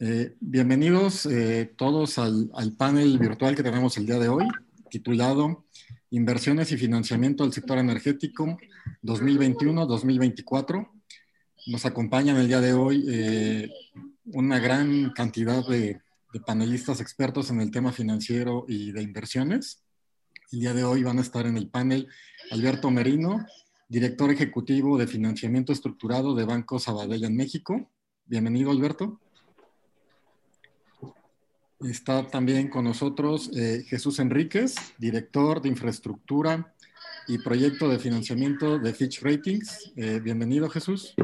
Eh, bienvenidos eh, todos al, panel virtual que tenemos el día de hoy, titulado Inversiones y Financiamiento del Sector Energético 2021-2024. Nos acompañan el día de hoy eh, una gran cantidad de, de, panelistas expertos en el tema financiero y de inversiones. El día de hoy van a estar en el panel Alberto Merino, director ejecutivo de financiamiento estructurado de Banco Sabadell en México. Bienvenido, Alberto. Está también con nosotros eh, Jesús Enríquez, director de infraestructura y proyecto de financiamiento de Fitch Ratings. Eh, bienvenido, Jesús.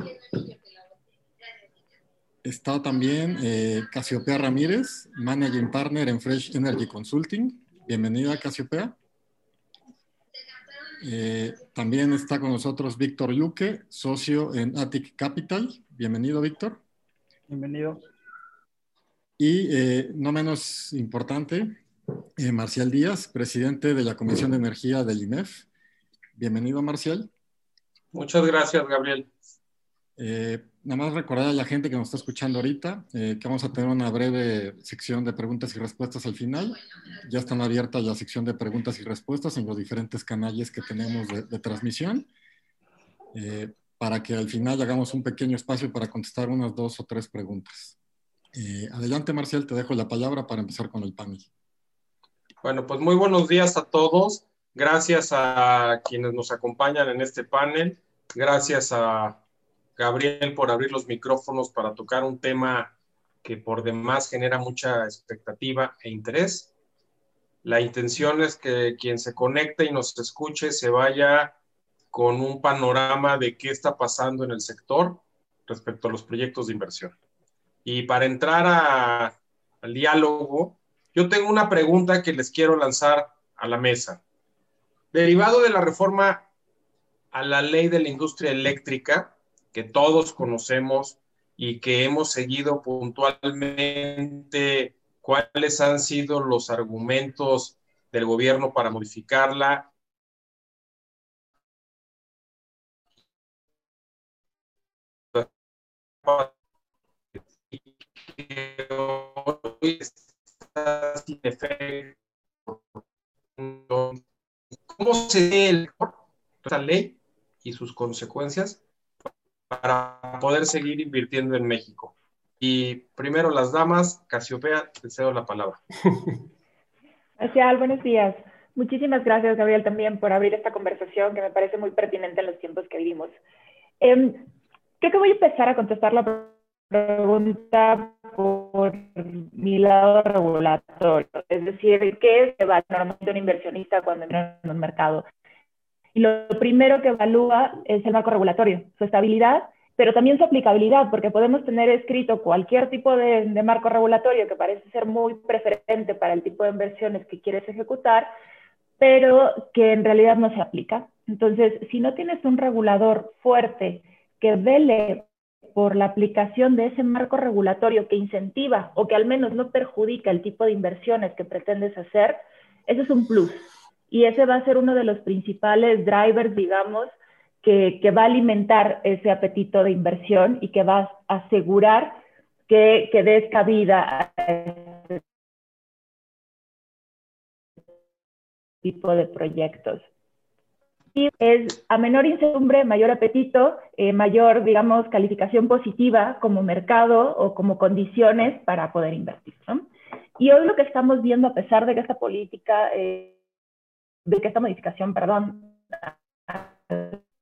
Está también eh, Casiopea Ramírez, Managing Partner en Fresh Energy Consulting. Bienvenida, Casiopea. también está con nosotros Víctor Luque, socio en Attic Capital. Bienvenido, Víctor. Bienvenido. Y eh, no menos importante, eh, Marcial Díaz, presidente de la Comisión de Energía del INEF. Bienvenido, Marcial. Muchas gracias, Gabriel. Eh, nada más recordar a la gente que nos está escuchando ahorita que vamos a tener una breve sección de preguntas y respuestas al final. Ya están abiertas la sección de preguntas y respuestas en los diferentes canales que tenemos de, de transmisión para que al final hagamos un pequeño espacio para contestar unas dos o tres preguntas. Eh, adelante, Marcial, te dejo la palabra para empezar con el panel. Bueno, pues muy buenos días a todos. Gracias a quienes nos acompañan en este panel. Gracias a Gabriel por abrir los micrófonos para tocar un tema que por demás genera mucha expectativa e interés. La intención es que quien se conecte y nos escuche se vaya con un panorama de qué está pasando en el sector respecto a los proyectos de inversión. Y para entrar al diálogo, yo tengo una pregunta que les quiero lanzar a la mesa. Derivado de la reforma a la ley de la industria eléctrica, que todos conocemos y que hemos seguido puntualmente cuáles han sido los argumentos del gobierno para modificarla ¿Cómo se ve el, esta ley y sus consecuencias para poder seguir invirtiendo en México? Y primero las damas, Casiopea, te cedo la palabra. Gracias, buenos días. Muchísimas gracias, Gabriel, también por abrir esta conversación que me parece muy pertinente en los tiempos que vivimos. Eh, creo que voy a empezar a contestar la pregunta por mi lado regulatorio, es decir, ¿qué evalúa normalmente un inversionista cuando entra en un mercado? Y lo primero que evalúa es el marco regulatorio, su estabilidad, pero también su aplicabilidad, porque podemos tener escrito cualquier tipo de, de marco regulatorio que parece ser muy preferente para el tipo de inversiones que quieres ejecutar, pero que en realidad no se aplica. Entonces, si no tienes un regulador fuerte que vele por la aplicación de ese marco regulatorio que incentiva o que al menos no perjudica el tipo de inversiones que pretendes hacer, ese es un plus. Y ese va a ser uno de los principales drivers, digamos, que, va a alimentar ese apetito de inversión y que va a asegurar que, que des cabida a ese tipo de proyectos es a menor incertidumbre, mayor apetito, eh, mayor, digamos, calificación positiva como mercado o como condiciones para poder invertir. Y hoy lo que estamos viendo, a pesar de que esta política, eh, de que esta modificación, perdón,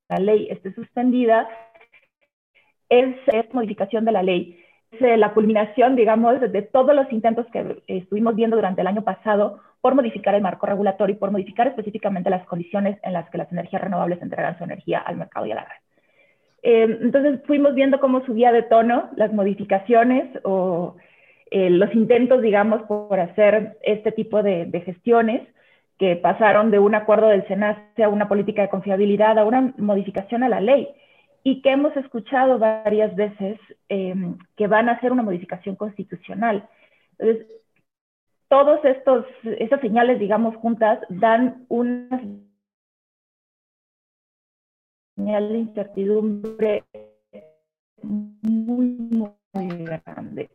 la ley esté suspendida, es, es modificación de la ley. Es eh, la culminación, digamos, de todos los intentos que estuvimos viendo durante el año pasado por modificar el marco regulatorio y por modificar específicamente las condiciones en las que las energías renovables entregan su energía al mercado y a la red. Eh, entonces fuimos viendo cómo subía de tono las modificaciones o eh, los intentos, digamos, por hacer este tipo de, gestiones que pasaron de un acuerdo del SENACE a una política de confiabilidad a una modificación a la ley y que hemos escuchado varias veces eh, que van a hacer una modificación constitucional. Entonces, todos estos, estas señales, digamos, juntas, dan una señal de incertidumbre muy, muy grande.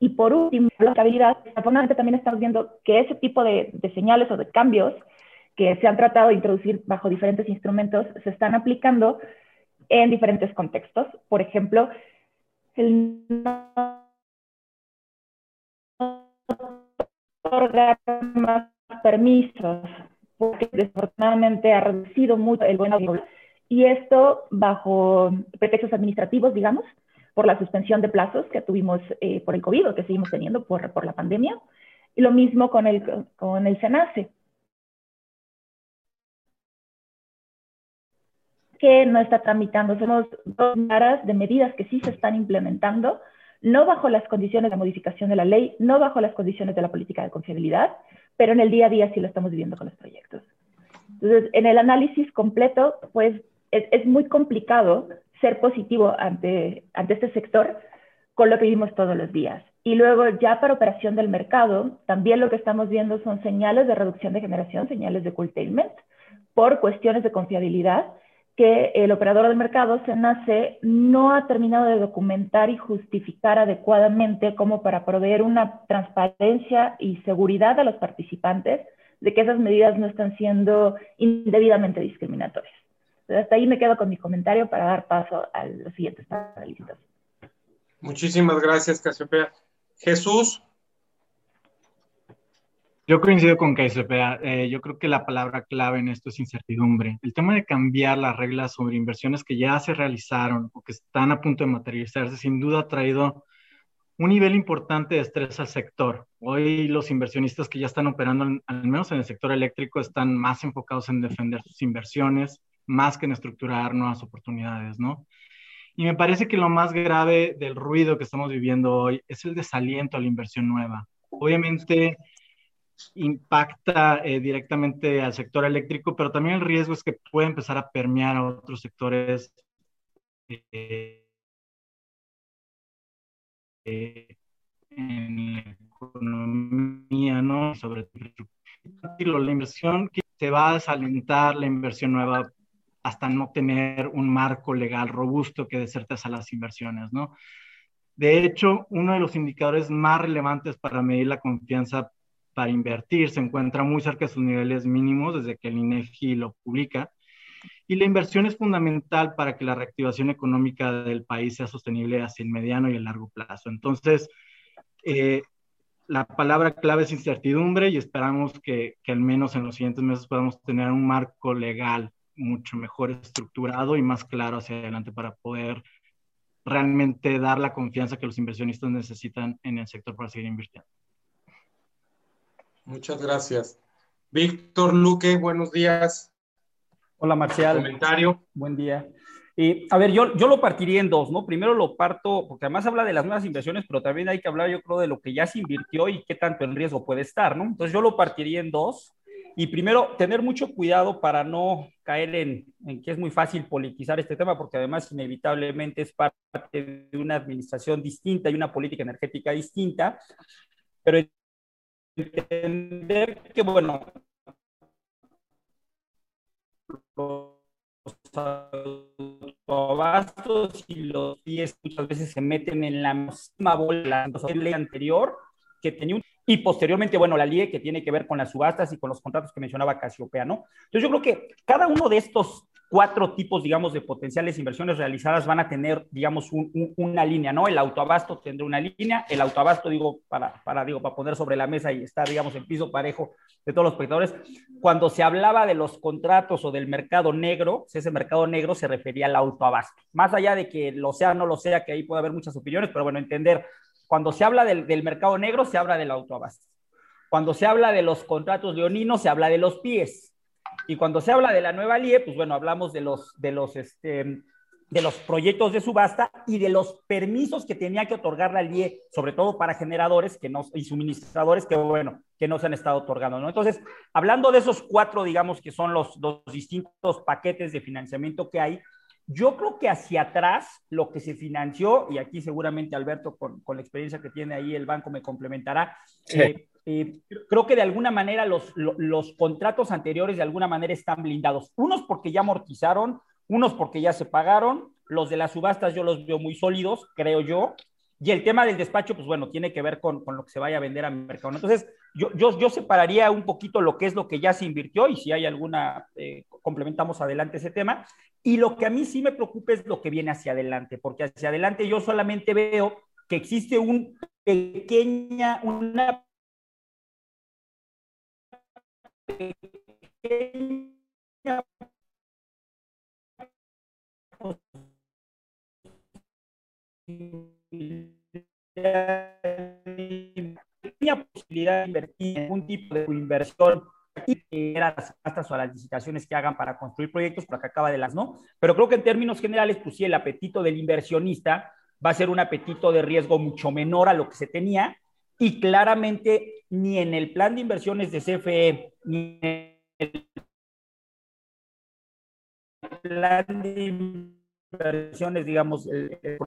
Y por último, la estabilidad. También estamos viendo que ese tipo de, de señales o de cambios que se han tratado de introducir bajo diferentes instrumentos se están aplicando en diferentes contextos. Por ejemplo, el otorgar más permisos, porque desafortunadamente ha reducido mucho el buen y esto bajo pretextos administrativos, digamos, por la suspensión de plazos que tuvimos eh, por el COVID que seguimos teniendo por, por la pandemia. Y lo mismo con el, con el SENACE. que no está tramitando. Somos dos varas de medidas que sí se están implementando, no bajo las condiciones de modificación de la ley, no bajo las condiciones de la política de confiabilidad, pero en el día a día sí lo estamos viviendo con los proyectos. Entonces, en el análisis completo, pues es, muy complicado ser positivo ante, ante este sector con lo que vivimos todos los días. Y luego ya para operación del mercado, también lo que estamos viendo son señales de reducción de generación, señales de curtailment, por cuestiones de confiabilidad que el operador del mercado, SENACE, no ha terminado de documentar y justificar adecuadamente como para proveer una transparencia y seguridad a los participantes de que esas medidas no están siendo indebidamente discriminatorias. Entonces, hasta ahí me quedo con mi comentario para dar paso a los siguientes panelistas. Muchísimas gracias, Casiopea. Jesús. Yo coincido con Casiopea. Eh, yo creo que la palabra clave en esto es incertidumbre. El tema de cambiar las reglas sobre inversiones que ya se realizaron o que están a punto de materializarse, sin duda ha traído un nivel importante de estrés al sector. Hoy los inversionistas que ya están operando, al menos en el sector eléctrico, están más enfocados en defender sus inversiones, más que en estructurar nuevas oportunidades, ¿no? Y me parece que lo más grave del ruido que estamos viviendo hoy es el desaliento a la inversión nueva. Obviamente impacta eh, directamente al sector eléctrico, pero también el riesgo es que puede empezar a permear a otros sectores eh, en la economía, ¿no? Sobre la inversión que se va a desalentar la inversión nueva hasta no tener un marco legal robusto que certeza a las inversiones, ¿no? De hecho, uno de los indicadores más relevantes para medir la confianza para invertir se encuentra muy cerca de sus niveles mínimos desde que el INEGI lo publica. Y la inversión es fundamental para que la reactivación económica del país sea sostenible hacia el mediano y el largo plazo. Entonces, eh, la palabra clave es incertidumbre y esperamos que, que, al menos en los siguientes meses podamos tener un marco legal mucho mejor estructurado y más claro hacia adelante para poder realmente dar la confianza que los inversionistas necesitan en el sector para seguir invirtiendo. Muchas gracias. Víctor Luque, buenos días. Hola, Marcial. Comentario. Buen día. Eh, a ver, yo, yo lo partiría en dos, ¿no? Primero lo parto, porque además habla de las nuevas inversiones, pero también hay que hablar, yo creo, de lo que ya se invirtió y qué tanto en riesgo puede estar, ¿no? Entonces yo lo partiría en dos. Y primero, tener mucho cuidado para no caer en, en, que es muy fácil politizar este tema, porque además inevitablemente es parte de una administración distinta y una política energética distinta, pero entender que, bueno, los autobastos y los pies muchas veces se meten en la misma bola de la ley anterior que tenía y posteriormente, bueno, la LIE que tiene que ver con las subastas y con los contratos que mencionaba Casiopea, ¿no? Entonces yo creo que cada uno de estos cuatro tipos, digamos, de potenciales inversiones realizadas van a tener, digamos, una línea, ¿no? El autoabasto tendrá una línea, el autoabasto, digo, para, para, digo, para poner sobre la mesa y estar, digamos, en piso parejo de todos los espectadores, cuando se hablaba de los contratos o del mercado negro, ese mercado negro se refería al autoabasto. Más allá de que lo sea o no lo sea, que ahí puede haber muchas opiniones, pero bueno, entender cuando se habla del, del mercado negro, se habla del autoabasto. Cuando se habla de los contratos leoninos, se habla de los pies. Y cuando se habla de la nueva LIE, pues bueno, hablamos de los, de los, este, de los proyectos de subasta y de los permisos que tenía que otorgar la LIE, sobre todo para generadores que no, y suministradores que, bueno, que no se han estado otorgando, ¿no? Entonces, hablando de esos cuatro, digamos, que son los, los distintos paquetes de financiamiento que hay, yo creo que hacia atrás lo que se financió, y aquí seguramente Alberto con, con la experiencia que tiene ahí el banco me complementará, sí. eh, eh, creo que de alguna manera los, los, contratos anteriores de alguna manera están blindados. Unos porque ya amortizaron, unos porque ya se pagaron, los de las subastas yo los veo muy sólidos, creo yo, Y el tema del despacho, pues bueno, tiene que ver con, con lo que se vaya a vender a mercado. Entonces, yo, yo, yo, separaría un poquito lo que es lo que ya se invirtió y si hay alguna, eh, complementamos adelante ese tema. Y lo que a mí sí me preocupa es lo que viene hacia adelante, porque hacia adelante yo solamente veo que existe un pequeña, una pequeña posibilidad de invertir en algún tipo de inversión era las gastas o las licitaciones que hagan para construir proyectos, por acá acaba de las no, pero creo que en términos generales, pues sí, el apetito del inversionista va a ser un apetito de riesgo mucho menor a lo que se tenía y claramente ni en el plan de inversiones de CFE ni en el plan de inversiones, digamos,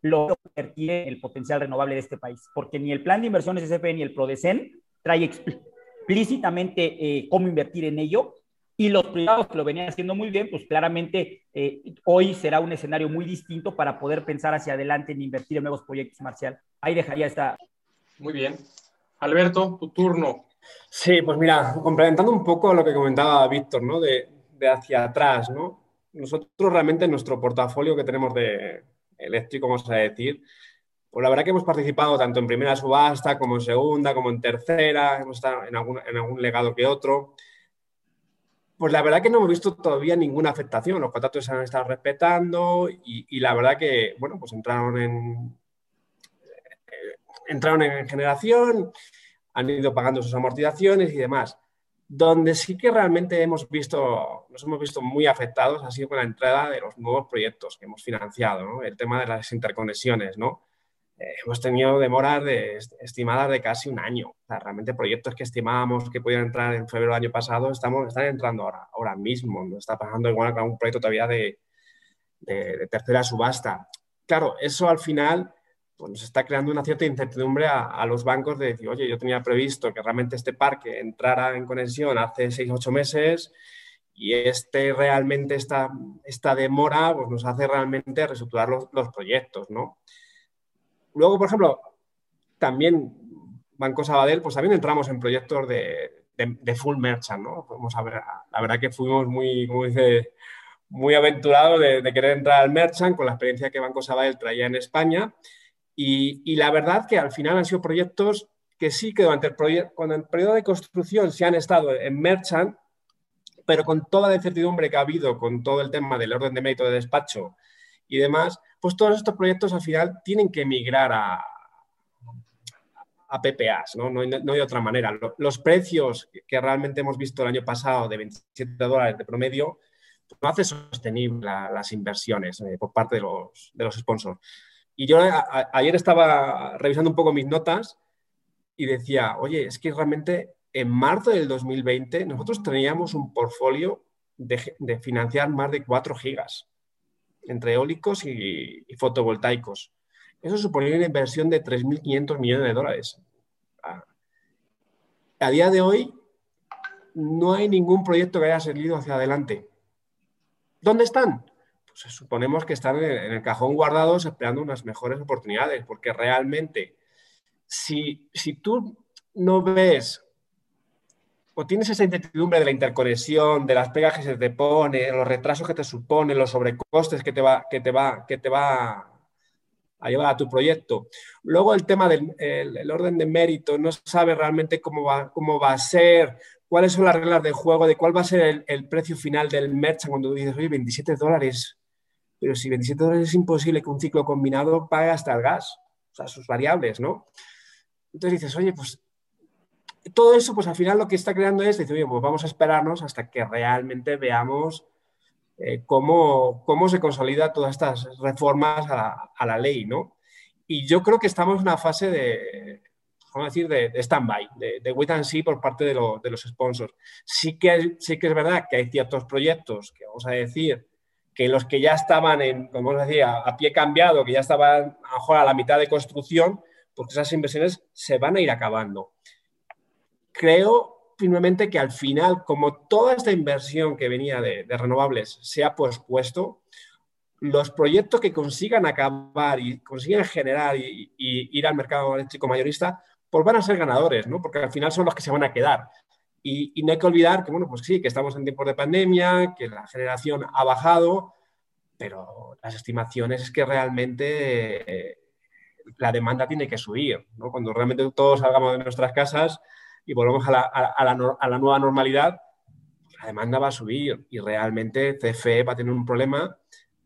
lo que el potencial renovable de este país, porque ni el plan de inversiones SFE ni el PRODECEN trae explícitamente eh, cómo invertir en ello, y los privados que lo venían haciendo muy bien, pues claramente eh, hoy será un escenario muy distinto para poder pensar hacia adelante en invertir en nuevos proyectos, Marcial. Ahí dejaría esta. Muy bien. Alberto, tu turno. Sí, pues mira, complementando un poco lo que comentaba Víctor, ¿no? De, hacia atrás, ¿no? nosotros realmente en nuestro portafolio que tenemos de eléctrico, vamos a decir, pues la verdad que hemos participado tanto en primera subasta como en segunda, como en tercera, hemos estado en algún, en algún legado que otro. Pues la verdad que no hemos visto todavía ninguna afectación. Los contratos se han estado respetando y, la verdad que, bueno, pues entraron en, entraron en generación, han ido pagando sus amortizaciones y demás. Donde sí que realmente hemos visto, nos hemos visto muy afectados ha sido con la entrada de los nuevos proyectos que hemos financiado, ¿no? el tema de las interconexiones. ¿no? Eh, hemos tenido demoras de, estimadas de casi un año. O sea, realmente proyectos que estimábamos que podían entrar en febrero del año pasado estamos, están entrando ahora, ahora mismo. No está pasando igual con un proyecto todavía de, de, de tercera subasta. Claro, eso al final pues nos está creando una cierta incertidumbre a, los bancos de decir, oye, yo tenía previsto que realmente este parque entrara en conexión hace seis, ocho meses y este realmente esta, esta demora pues nos hace realmente reestructurar los, los, proyectos, ¿no? Luego, por ejemplo, también Banco Sabadell, pues también entramos en proyectos de, de, full merchant, ¿no? Vamos a ver, la verdad que fuimos muy, como dice, muy aventurados de, de querer entrar al merchant con la experiencia que Banco Sabadell traía en España y, la verdad que al final han sido proyectos que sí que durante el, el periodo de construcción se han estado en Merchant, pero con toda la incertidumbre que ha habido con todo el tema del orden de mérito de despacho y demás, pues todos estos proyectos al final tienen que migrar a, a PPAs, ¿no? No, hay, otra manera. Los precios que realmente hemos visto el año pasado de 27 dólares de promedio no hace sostenible las inversiones eh, por parte de los, de los sponsors. Y yo ayer estaba revisando un poco mis notas y decía, oye, es que realmente en marzo del 2020 nosotros teníamos un portfolio de, financiar más de 4 gigas entre eólicos y, fotovoltaicos. Eso suponía una inversión de 3.500 millones de dólares. A día de hoy no hay ningún proyecto que haya salido hacia adelante. ¿Dónde están? Suponemos que están en el cajón guardados esperando unas mejores oportunidades, porque realmente si, si tú no ves o tienes esa incertidumbre de la interconexión, de las pegas que se te pone, los retrasos que te supone, los sobrecostes que te va, que te va, que te va a llevar a tu proyecto. Luego el tema del el, orden de mérito, no sabes realmente cómo va, cómo va a ser, cuáles son las reglas de juego, de cuál va a ser el, el precio final del merchant cuando dices, oye, 27 dólares, pero si 27 dólares es imposible que un ciclo combinado pague hasta el gas, o sea, sus variables, ¿no? Entonces dices, oye, pues todo eso, pues al final lo que está creando es decir, oye, pues vamos a esperarnos hasta que realmente veamos eh, cómo, cómo, se consolida todas estas reformas a la, ley, ¿no? Y yo creo que estamos en una fase de, vamos a decir, de, de stand-by, de, de, wait and see por parte de, lo, de los sponsors. Sí que, sí que es verdad que hay ciertos proyectos que, vamos a decir, que los que ya estaban, en, como os decía, a pie cambiado, que ya estaban a, mejor a la mitad de construcción, pues esas inversiones se van a ir acabando. Creo firmemente que al final, como toda esta inversión que venía de, renovables se ha pospuesto, los proyectos que consigan acabar y consigan generar y, ir al mercado eléctrico mayorista, pues van a ser ganadores, ¿no? Porque al final son los que se van a quedar. Y, no hay que olvidar que, bueno, pues sí, que estamos en tiempos de pandemia, que la generación ha bajado, pero las estimaciones es que realmente eh, la demanda tiene que subir, ¿no? Cuando realmente todos salgamos de nuestras casas y volvemos a la, a la, a la nueva normalidad, la demanda va a subir y realmente CFE va a tener un problema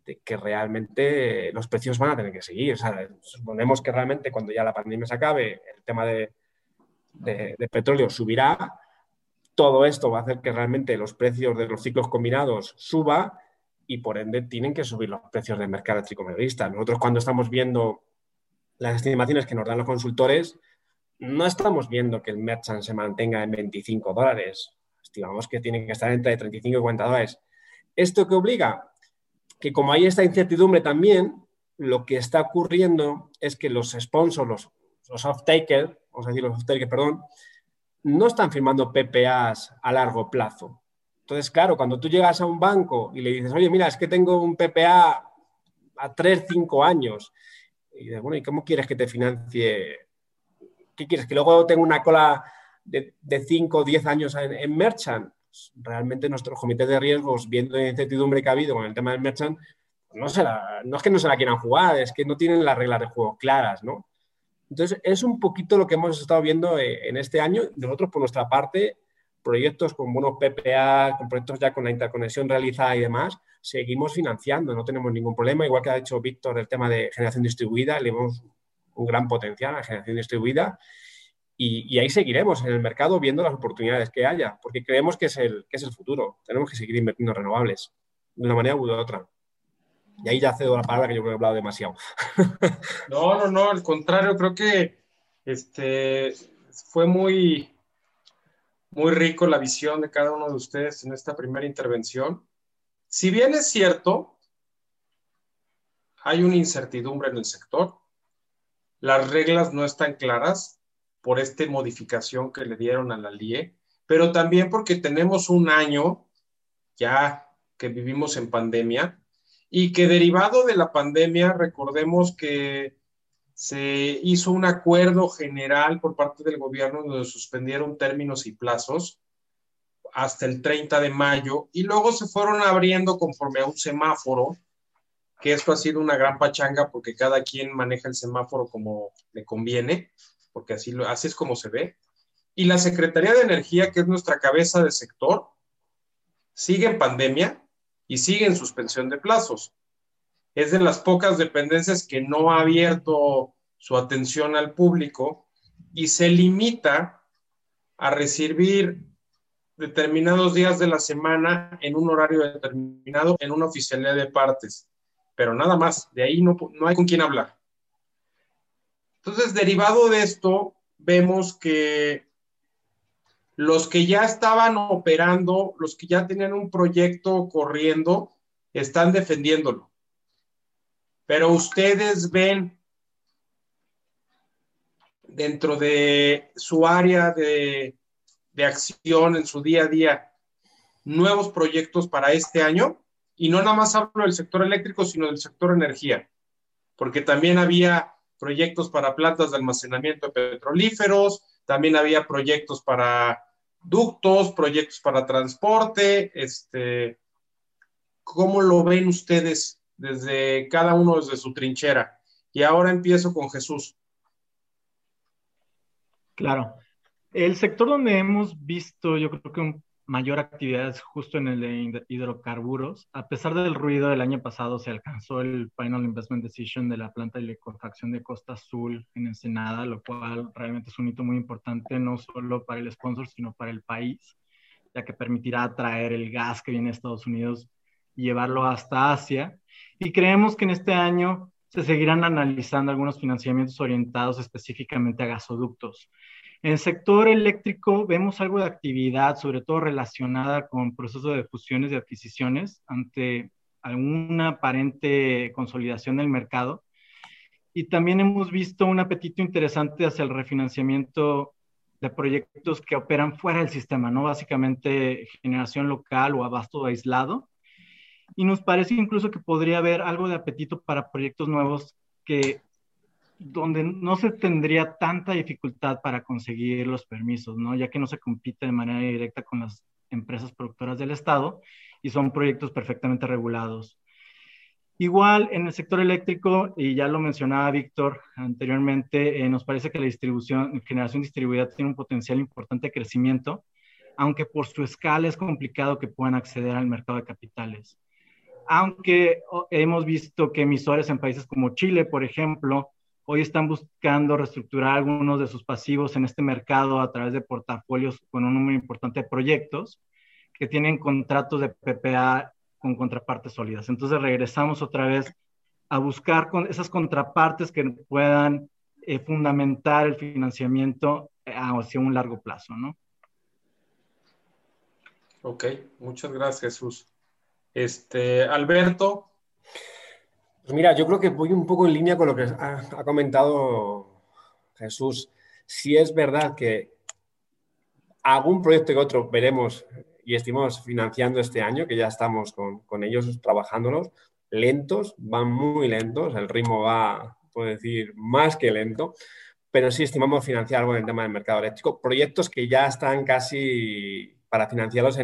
de que realmente los precios van a tener que seguir. Suponemos que realmente cuando ya la pandemia se acabe, el tema de, de, petróleo subirá. Todo esto va a hacer que realmente los precios de los ciclos combinados suba y por ende tienen que subir los precios del mercado eléctrico mayorista. Nosotros cuando estamos viendo las estimaciones que nos dan los consultores, no estamos viendo que el merchant se mantenga en 25 dólares. Estimamos que tiene que estar entre 35 y 40 dólares. ¿Esto qué obliga? que como hay esta incertidumbre también, lo que está ocurriendo es que los sponsors, los, los off-takers, vamos a decir los off-takers, perdón, no están firmando PPAs a largo plazo. Entonces, claro, cuando tú llegas a un banco y le dices, oye, mira, es que tengo un PPA a 3, 5 años, y dices, bueno, ¿y cómo quieres que te financie? ¿Qué quieres? ¿Que luego tenga una cola de, 5 o 10 años en, Merchant? realmente nuestros comités de riesgos, viendo la incertidumbre que ha habido con el tema del merchant, no, no es que no se la quieran jugar, es que no tienen las reglas de juego claras, ¿no? Entonces, es un poquito lo que hemos estado viendo eh, en este año. Nosotros, por nuestra parte, proyectos con buenos PPA, con proyectos ya con la interconexión realizada y demás, seguimos financiando, no tenemos ningún problema. Igual que ha dicho Víctor, el tema de generación distribuida, le vemos un gran potencial a la generación distribuida y, ahí seguiremos en el mercado viendo las oportunidades que haya, porque creemos que es, el, que es el futuro. Tenemos que seguir invirtiendo en renovables, de una manera u de otra. Y ahí ya cedo la palabra que yo creo que he hablado demasiado. No, no, no, al contrario, creo que este, fue muy, muy rico la visión de cada uno de ustedes en esta primera intervención. Si bien es cierto, hay una incertidumbre en el sector, las reglas no están claras, por esta modificación que le dieron a la LIE, pero también porque tenemos un año ya que vivimos en pandemia y que derivado de la pandemia, recordemos que se hizo un acuerdo general por parte del gobierno donde suspendieron términos y plazos hasta el 30 de mayo y luego se fueron abriendo conforme a un semáforo, que esto ha sido una gran pachanga porque cada quien maneja el semáforo como le conviene porque así, lo, así es como se ve. Y la Secretaría de Energía, que es nuestra cabeza de sector, sigue en pandemia y sigue en suspensión de plazos. Es de las pocas dependencias que no ha abierto su atención al público y se limita a recibir determinados días de la semana en un horario determinado en una oficialidad de partes. Pero nada más, de ahí no, no hay con quién hablar. Entonces, derivado de esto, vemos que los que ya estaban operando, los que ya tenían un proyecto corriendo, están defendiéndolo. Pero ustedes ven dentro de su área de, de, acción en su día a día nuevos proyectos para este año. Y no nada más hablo del sector eléctrico, sino del sector energía, porque también había proyectos para plantas de almacenamiento de petrolíferos, también había proyectos para ductos, proyectos para transporte, este, ¿cómo lo ven ustedes desde cada uno desde su trinchera? Y ahora empiezo con Jesús. Claro. El sector donde hemos visto, yo creo que un mayor actividad es justo en el de hidrocarburos. A pesar del ruido del año pasado, se alcanzó el Final Investment Decision de la planta de liquefacción de Costa Azul en Ensenada, lo cual realmente es un hito muy importante, no solo para el sponsor, sino para el país, ya que permitirá traer el gas que viene de Estados Unidos y llevarlo hasta Asia. Y creemos que en este año se seguirán analizando algunos financiamientos orientados específicamente a gasoductos. En el sector eléctrico vemos algo de actividad, sobre todo relacionada con procesos de fusiones y adquisiciones ante alguna aparente consolidación del mercado. Y también hemos visto un apetito interesante hacia el refinanciamiento de proyectos que operan fuera del sistema, ¿no? Básicamente generación local o abasto aislado. y nos parece incluso que podría haber algo de apetito para proyectos nuevos que donde no se tendría tanta dificultad para conseguir los permisos, ¿no? Ya que no se compite de manera directa con las empresas productoras del Estado y son proyectos perfectamente regulados. Igual en el sector eléctrico, y ya lo mencionaba Víctor anteriormente, eh, nos parece que la generación distribuida tiene un potencial importante de crecimiento, aunque por su escala es complicado que puedan acceder al mercado de capitales. Aunque hemos visto que emisores en países como Chile, por ejemplo, hoy están buscando reestructurar algunos de sus pasivos en este mercado a través de portafolios con un número importante de proyectos que tienen contratos de PPA con contrapartes sólidas. Entonces regresamos otra vez a buscar con esas contrapartes que puedan eh, fundamentar el financiamiento eh, hacia un largo plazo, ¿no? Ok, muchas gracias Jesús. Este, Alberto, pues mira, yo creo que voy un poco en línea con lo que ha, comentado Jesús. Si es verdad que algún proyecto que otro veremos y estimamos financiando este año, que ya estamos con, ellos trabajándolos, lentos, van muy lentos, el ritmo va, puedo decir, más que lento, pero sí estimamos financiar algo en el tema del mercado eléctrico, proyectos que ya están casi para financiarlos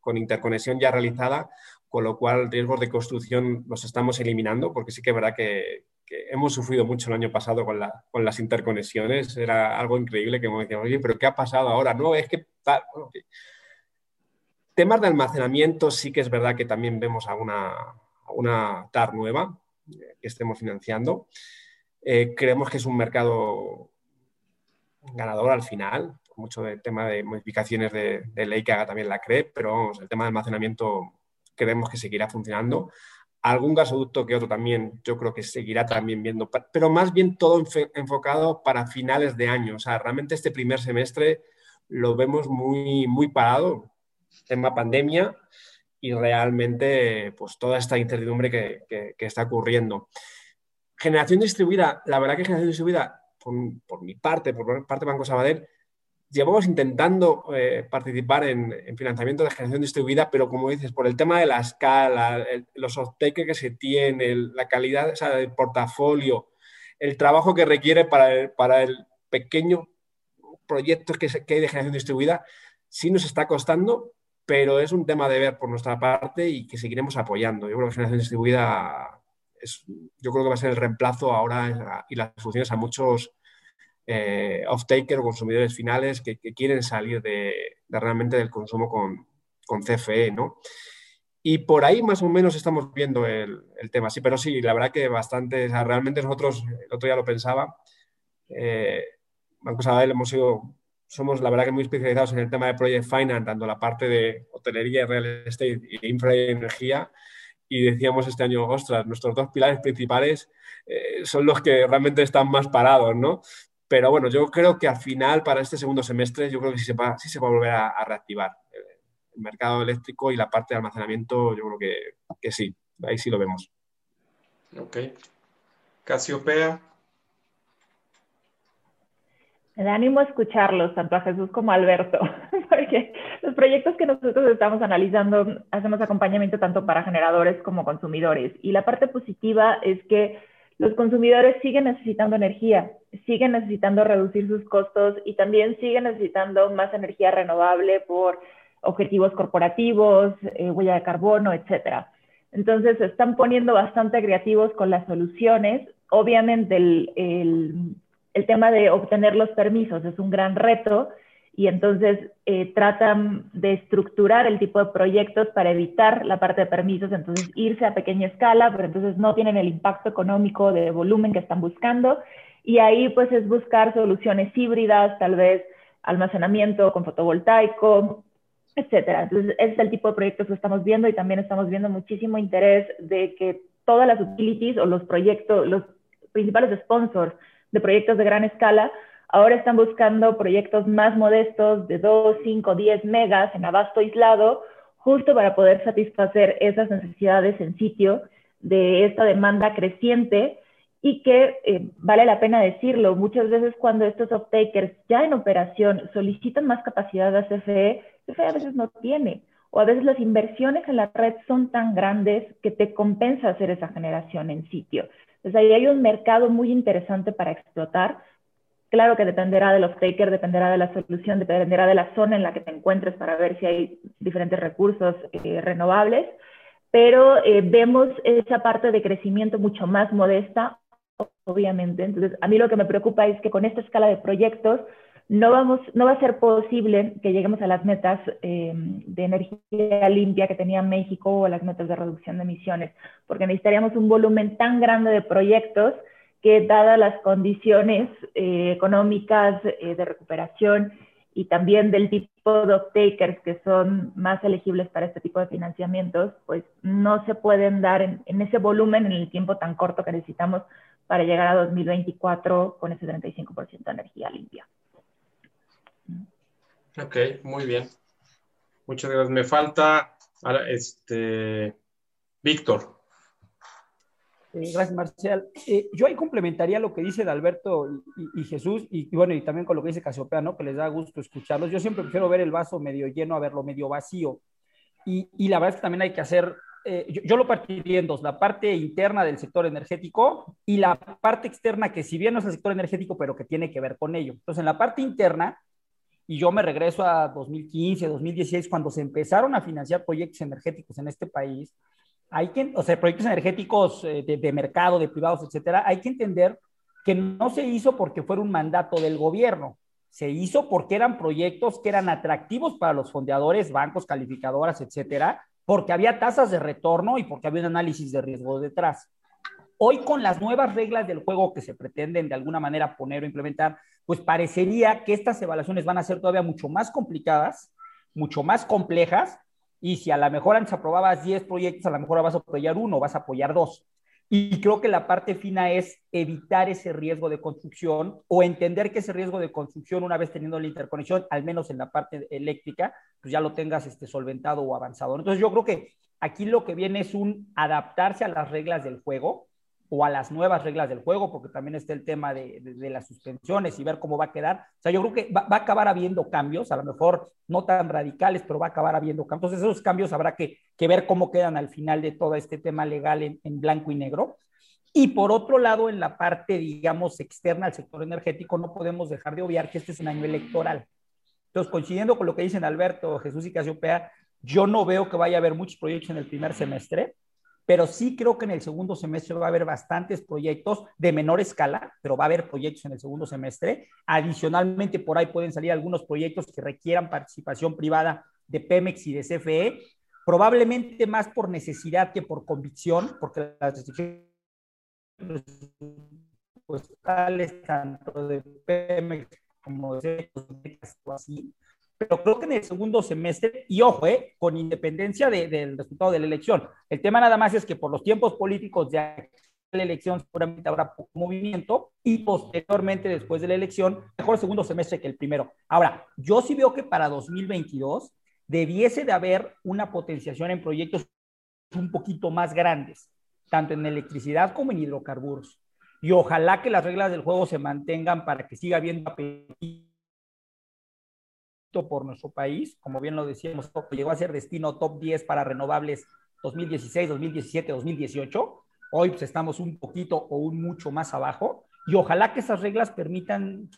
con interconexión ya realizada con lo cual riesgos de construcción los estamos eliminando, porque sí que es verdad que, hemos sufrido mucho el año pasado con, las interconexiones, era algo increíble que me decíamos, oye, pero ¿qué ha pasado ahora? No, es que Temas de almacenamiento sí que es verdad que también vemos alguna, una TAR nueva eh, que estemos financiando. Eh, creemos que es un mercado ganador al final, mucho del tema de modificaciones de, de, ley que haga también la CRE, pero vamos, el tema de almacenamiento creemos que seguirá funcionando. Algún gasoducto que otro también, yo creo que seguirá también viendo, pero más bien todo enfocado para finales de año. O sea, realmente este primer semestre lo vemos muy, muy parado, tema pandemia y realmente pues toda esta incertidumbre que, está ocurriendo. Generación distribuida, la verdad que generación distribuida, por, por mi parte, por parte de Banco Sabadell, llevamos intentando eh, participar en, financiamiento de generación distribuida, pero como dices, por el tema de la escala, los off que se tienen, la calidad del portafolio, el trabajo que requiere para el, el pequeño proyecto que, que, hay de generación distribuida, sí nos está costando, pero es un tema de ver por nuestra parte y que seguiremos apoyando. Yo creo que generación distribuida es, yo creo que va a ser el reemplazo ahora y las funciones a muchos eh, off-taker o consumidores finales que, quieren salir de, realmente del consumo con, con, CFE, ¿no? Y por ahí más o menos estamos viendo el, tema, sí, pero sí, la verdad que bastante, realmente nosotros, el otro día lo pensaba, eh, Banco Sabadell hemos sido, somos la verdad que muy especializados en el tema de Project Finance, tanto la parte de hotelería, real estate infra y energía, y decíamos este año, ostras, nuestros dos pilares principales eh, son los que realmente están más parados, ¿no? Pero bueno, yo creo que al final, para este segundo semestre, yo creo que sí se va, sí se va a volver a, reactivar el mercado eléctrico y la parte de almacenamiento, yo creo que, que sí, ahí sí lo vemos. Ok. Casiopea. Me da ánimo escucharlos, tanto a Jesús como a Alberto, porque los proyectos que nosotros estamos analizando hacemos acompañamiento tanto para generadores como consumidores. Y la parte positiva es que los consumidores siguen necesitando energía, siguen necesitando reducir sus costos y también siguen necesitando más energía renovable por objetivos corporativos, eh, huella de carbono, etc. Entonces, se están poniendo bastante creativos con las soluciones. Obviamente, el tema de obtener los permisos es un gran reto y entonces eh, tratan de estructurar el tipo de proyectos para evitar la parte de permisos, entonces irse a pequeña escala, pero entonces no tienen el impacto económico de volumen que están buscando y ahí pues es buscar soluciones híbridas, tal vez almacenamiento con fotovoltaico, etcétera. Entonces ese es el tipo de proyectos que estamos viendo y también estamos viendo muchísimo interés de que todas las utilities o los proyectos, los principales sponsors de proyectos de gran escala Ahora están buscando proyectos más modestos de 2, 5, 10 megas en abasto aislado, justo para poder satisfacer esas necesidades en sitio de esta demanda creciente y que eh, vale la pena decirlo, muchas veces cuando estos off-takers ya en operación solicitan más capacidad de CFE, CFE a veces no tiene o a veces las inversiones en la red son tan grandes que te compensa hacer esa generación en sitio. Entonces ahí hay un mercado muy interesante para explotar. Claro que dependerá de los takers, dependerá de la solución, dependerá de la zona en la que te encuentres para ver si hay diferentes recursos eh, renovables, pero eh, vemos esa parte de crecimiento mucho más modesta, obviamente. Entonces, a mí lo que me preocupa es que con esta escala de proyectos no, vamos, no va a ser posible que lleguemos a las metas eh, de energía limpia que tenía México o las metas de reducción de emisiones, porque necesitaríamos un volumen tan grande de proyectos que dadas las condiciones eh, económicas eh, de recuperación y también del tipo de takers que son más elegibles para este tipo de financiamientos, pues no se pueden dar en, ese volumen en el tiempo tan corto que necesitamos para llegar a 2024 con ese 35% de energía limpia. Ok, muy bien. Muchas gracias. Me falta este Víctor. Eh, gracias, Marcial. Eh, yo ahí complementaría lo que dice de Alberto y, Jesús, y, bueno, y también con lo que dice Casiopea, ¿no? Que les da gusto escucharlos. Yo siempre prefiero ver el vaso medio lleno a verlo medio vacío. Y, y la verdad es que también hay que hacer, eh, yo, yo, lo partiría en dos, la parte interna del sector energético y la parte externa, que si bien no es el sector energético, pero que tiene que ver con ello. Entonces, en la parte interna, y yo me regreso a 2015, 2016, cuando se empezaron a financiar proyectos energéticos en este país, hay que, o sea, proyectos energéticos eh, de, de, mercado, de privados, etcétera, hay que entender que no se hizo porque fuera un mandato del gobierno, se hizo porque eran proyectos que eran atractivos para los fondeadores, bancos, calificadoras, etcétera, porque había tasas de retorno y porque había un análisis de riesgo detrás. Hoy con las nuevas reglas del juego que se pretenden de alguna manera poner o implementar, pues parecería que estas evaluaciones van a ser todavía mucho más complicadas, mucho más complejas, y si a lo mejor antes aprobabas 10 proyectos, a lo mejor vas a apoyar uno, vas a apoyar dos. Y creo que la parte fina es evitar ese riesgo de construcción o entender que ese riesgo de construcción, una vez teniendo la interconexión, al menos en la parte eléctrica, pues ya lo tengas este, solventado o avanzado. Entonces yo creo que aquí lo que viene es un adaptarse a las reglas del juego, o a las nuevas reglas del juego, porque también está el tema de, de, de las suspensiones y ver cómo va a quedar. O sea, yo creo que va, va, a acabar habiendo cambios, a lo mejor no tan radicales, pero va a acabar habiendo cambios. Entonces, esos cambios habrá que, que ver cómo quedan al final de todo este tema legal en, en, blanco y negro. Y por otro lado, en la parte, digamos, externa al sector energético, no podemos dejar de obviar que este es un año electoral. Entonces, coincidiendo con lo que dicen Alberto, Jesús y Casiopea, yo no veo que vaya a haber muchos proyectos en el primer semestre pero sí creo que en el segundo semestre va a haber bastantes proyectos de menor escala, pero va a haber proyectos en el segundo semestre. Adicionalmente, por ahí pueden salir algunos proyectos que requieran participación privada de Pemex y de CFE, probablemente más por necesidad que por convicción, porque las restricciones tanto de Pemex como de CFE, así, pero creo que en el segundo semestre, y ojo, eh, con independencia de, del resultado de la elección, el tema nada más es que por los tiempos políticos de la elección seguramente habrá movimiento y posteriormente después de la elección, mejor el segundo semestre que el primero. Ahora, yo sí veo que para 2022 debiese de haber una potenciación en proyectos un poquito más grandes, tanto en electricidad como en hidrocarburos. Y ojalá que las reglas del juego se mantengan para que siga habiendo apetito por nuestro país, como bien lo decíamos, llegó a ser destino top 10 para renovables 2016, 2017, 2018. Hoy pues, estamos un poquito o un mucho más abajo y ojalá que esas reglas permitan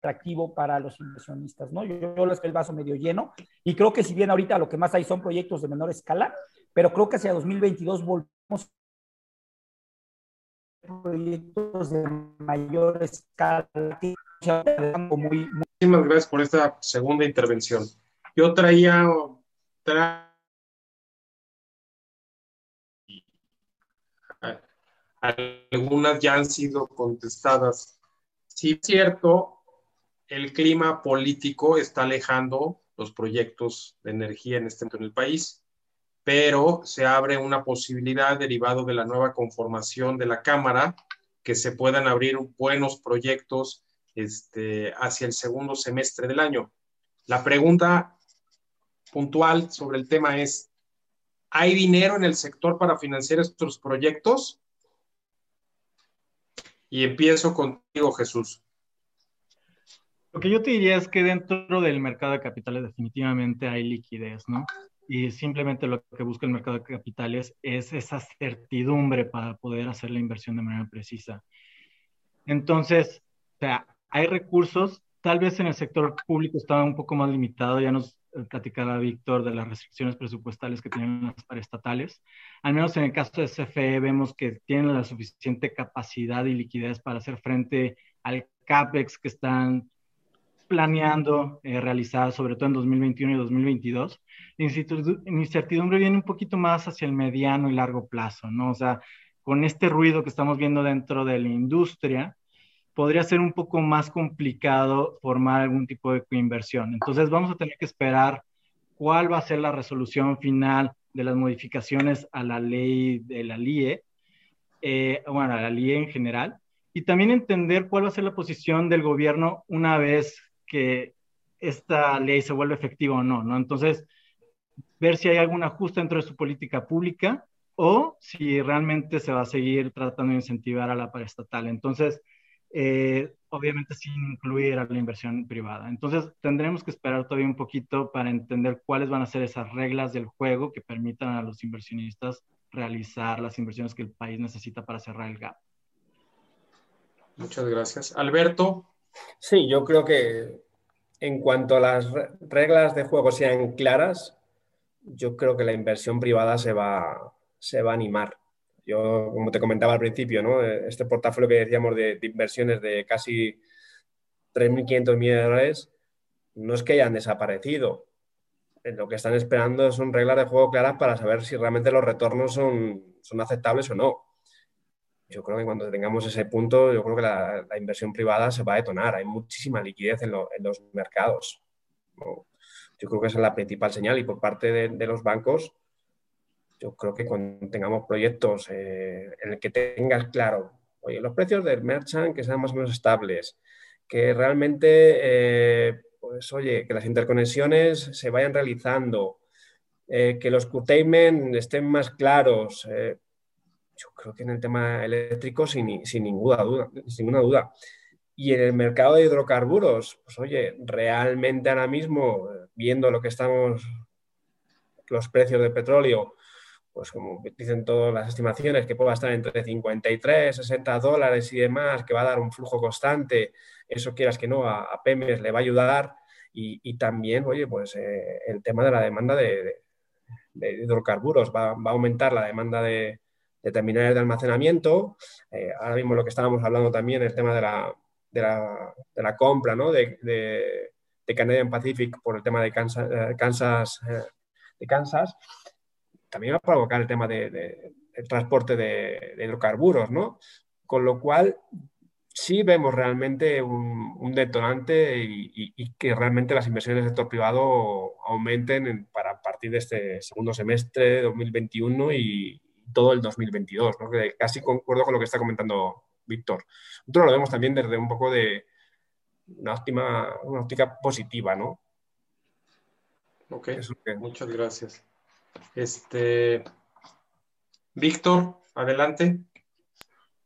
atractivo para los inversionistas, ¿no? Yo, yo les el vaso medio lleno y creo que si bien ahorita lo que más hay son proyectos de menor escala, pero creo que hacia 2022 volvemos proyectos de mayor escala muy, Muchísimas gracias por esta segunda intervención. Yo traía, traía algunas ya han sido contestadas. Sí, es cierto, el clima político está alejando los proyectos de energía en este momento en el país, pero se abre una posibilidad derivado de la nueva conformación de la Cámara que se puedan abrir buenos proyectos este, hacia el segundo semestre del año. La pregunta puntual sobre el tema es, ¿hay dinero en el sector para financiar estos proyectos? Y empiezo contigo, Jesús. Lo que yo te diría es que dentro del mercado de capitales definitivamente hay liquidez, ¿no? Y simplemente lo que busca el mercado de capitales es esa certidumbre para poder hacer la inversión de manera precisa. Entonces, o sea, hay recursos, tal vez en el sector público estaba un poco más limitado, ya nos platicaba Víctor de las restricciones presupuestales que tienen las paraestatales. Al menos en el caso de CFE vemos que tienen la suficiente capacidad y liquidez para hacer frente al CAPEX que están planeando eh, realizar, sobre todo en 2021 y 2022. La incertidumbre viene un poquito más hacia el mediano y largo plazo, ¿no? O sea, con este ruido que estamos viendo dentro de la industria, podría ser un poco más complicado formar algún tipo de inversión. Entonces vamos a tener que esperar cuál va a ser la resolución final de las modificaciones a la ley de la LIE, eh, bueno, a la LIE en general, y también entender cuál va a ser la posición del gobierno una vez que esta ley se vuelve efectiva o no, ¿no? Entonces, ver si hay algún ajuste dentro de su política pública o si realmente se va a seguir tratando de incentivar a la paraestatal. Entonces, eh, obviamente sin incluir a la inversión privada. Entonces, tendremos que esperar todavía un poquito para entender cuáles van a ser esas reglas del juego que permitan a los inversionistas realizar las inversiones que el país necesita para cerrar el gap. Muchas gracias. Alberto. Sí, yo creo que en cuanto a las reglas de juego sean claras, yo creo que la inversión privada se va, se va a animar. Yo, como te comentaba al principio, ¿no? este portafolio que decíamos de, inversiones de casi 3.500 millones de dólares, no es que hayan desaparecido. Lo que están esperando son reglas de juego claras para saber si realmente los retornos son, son aceptables o no. Yo creo que cuando tengamos ese punto, yo creo que la, inversión privada se va a detonar. Hay muchísima liquidez en, los mercados. Yo creo que esa es la principal señal y por parte de, de los bancos yo creo que cuando tengamos proyectos eh, en el que tengas claro, oye, los precios del merchant que sean más o menos estables, que realmente, eh, pues oye, que las interconexiones se vayan realizando, eh, que los curtailment estén más claros. yo creo que en el tema eléctrico sin, sin, ninguna duda, sin ninguna duda. Y en el mercado de hidrocarburos, pues oye, realmente ahora mismo, viendo lo que estamos, los precios del petróleo, pues como dicen todas las estimaciones, que pueda estar entre 53, 60 dólares y demás, que va a dar un flujo constante, eso quieras que no, a, a Pemex le va a ayudar. Y, también, oye, pues eh, el tema de la demanda de, hidrocarburos, va, a aumentar la demanda de, terminales de almacenamiento, eh, ahora mismo lo que estábamos hablando también, el tema de la, de la, compra, ¿no? De, de, Canadian Pacific por el tema de Kansas, eh, Kansas de Kansas, también va a provocar el tema de, transporte de, hidrocarburos, ¿no? Con lo cual, sí vemos realmente un, detonante y, que realmente las inversiones del sector privado aumenten para partir de este segundo semestre de 2021 y todo el 2022, ¿no? que casi concuerdo con lo que está comentando Víctor. Nosotros lo vemos también desde un poco de una, óptima, una óptica positiva, ¿no? Ok, muchas gracias. Este, Víctor, adelante.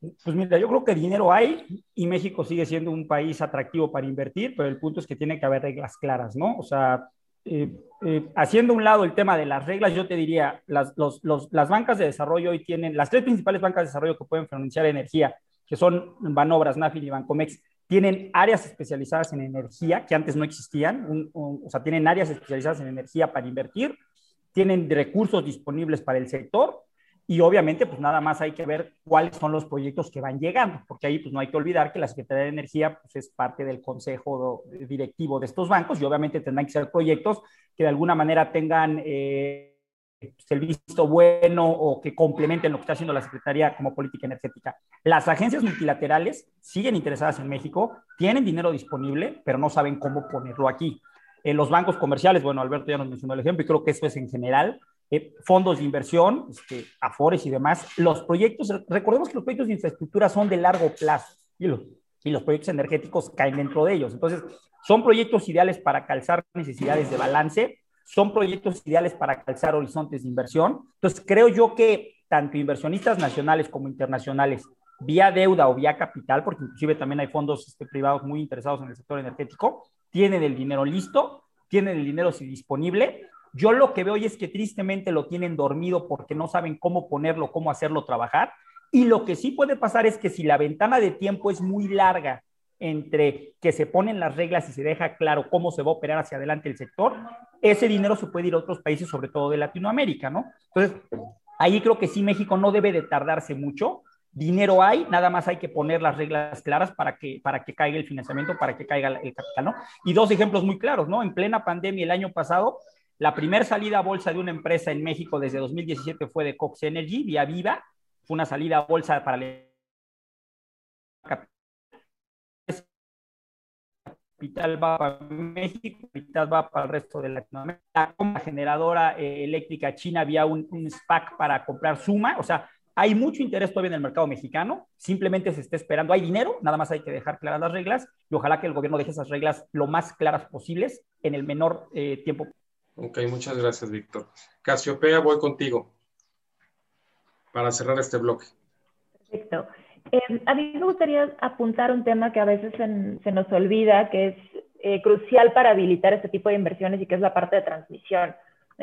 Pues mira, yo creo que dinero hay y México sigue siendo un país atractivo para invertir, pero el punto es que tiene que haber reglas claras, ¿no? O sea, eh, eh, haciendo un lado el tema de las reglas, yo te diría, las, las bancas de desarrollo hoy tienen, las tres principales bancas de desarrollo que pueden financiar energía, que son Banobras, Nafil y Bancomex, tienen áreas especializadas en energía que antes no existían, o sea, tienen áreas especializadas en energía para invertir tienen recursos disponibles para el sector y obviamente pues nada más hay que ver cuáles son los proyectos que van llegando, porque ahí pues no hay que olvidar que la Secretaría de Energía pues es parte del consejo directivo de estos bancos y obviamente tendrán que ser proyectos que de alguna manera tengan eh, el visto bueno o que complementen lo que está haciendo la Secretaría como política energética. Las agencias multilaterales siguen interesadas en México, tienen dinero disponible, pero no saben cómo ponerlo aquí. Eh, los bancos comerciales, bueno, Alberto ya nos mencionó el ejemplo y creo que eso es en general, eh, fondos de inversión, este, Afores y demás, los proyectos, recordemos que los proyectos de infraestructura son de largo plazo y los, y los proyectos energéticos caen dentro de ellos. Entonces, son proyectos ideales para calzar necesidades de balance, son proyectos ideales para calzar horizontes de inversión. Entonces, creo yo que tanto inversionistas nacionales como internacionales vía deuda o vía capital, porque inclusive también hay fondos este, privados muy interesados en el sector energético, tienen el dinero listo, tienen el dinero disponible. Yo lo que veo y es que tristemente lo tienen dormido porque no saben cómo ponerlo, cómo hacerlo trabajar. Y lo que sí puede pasar es que si la ventana de tiempo es muy larga entre que se ponen las reglas y se deja claro cómo se va a operar hacia adelante el sector, ese dinero se puede ir a otros países, sobre todo de Latinoamérica, ¿no? Entonces, ahí creo que sí México no debe de tardarse mucho. Dinero hay, nada más hay que poner las reglas claras para que, para que caiga el financiamiento, para que caiga el capital, ¿no? Y dos ejemplos muy claros, ¿no? En plena pandemia el año pasado, la primera salida a bolsa de una empresa en México desde 2017 fue de Cox Energy, vía Viva, fue una salida a bolsa para capital va para México, capital va para el resto de Latinoamérica. La generadora eh, eléctrica china había un, SPAC para comprar Suma, o sea, hay mucho interés todavía en el mercado mexicano, simplemente se está esperando, hay dinero, nada más hay que dejar claras las reglas y ojalá que el gobierno deje esas reglas lo más claras posibles en el menor eh, tiempo. Ok, muchas gracias, Víctor. Casiopea, voy contigo para cerrar este bloque. Perfecto. Eh, a mí me gustaría apuntar un tema que a veces se, se nos olvida, que es eh, crucial para habilitar este tipo de inversiones y que es la parte de transmisión.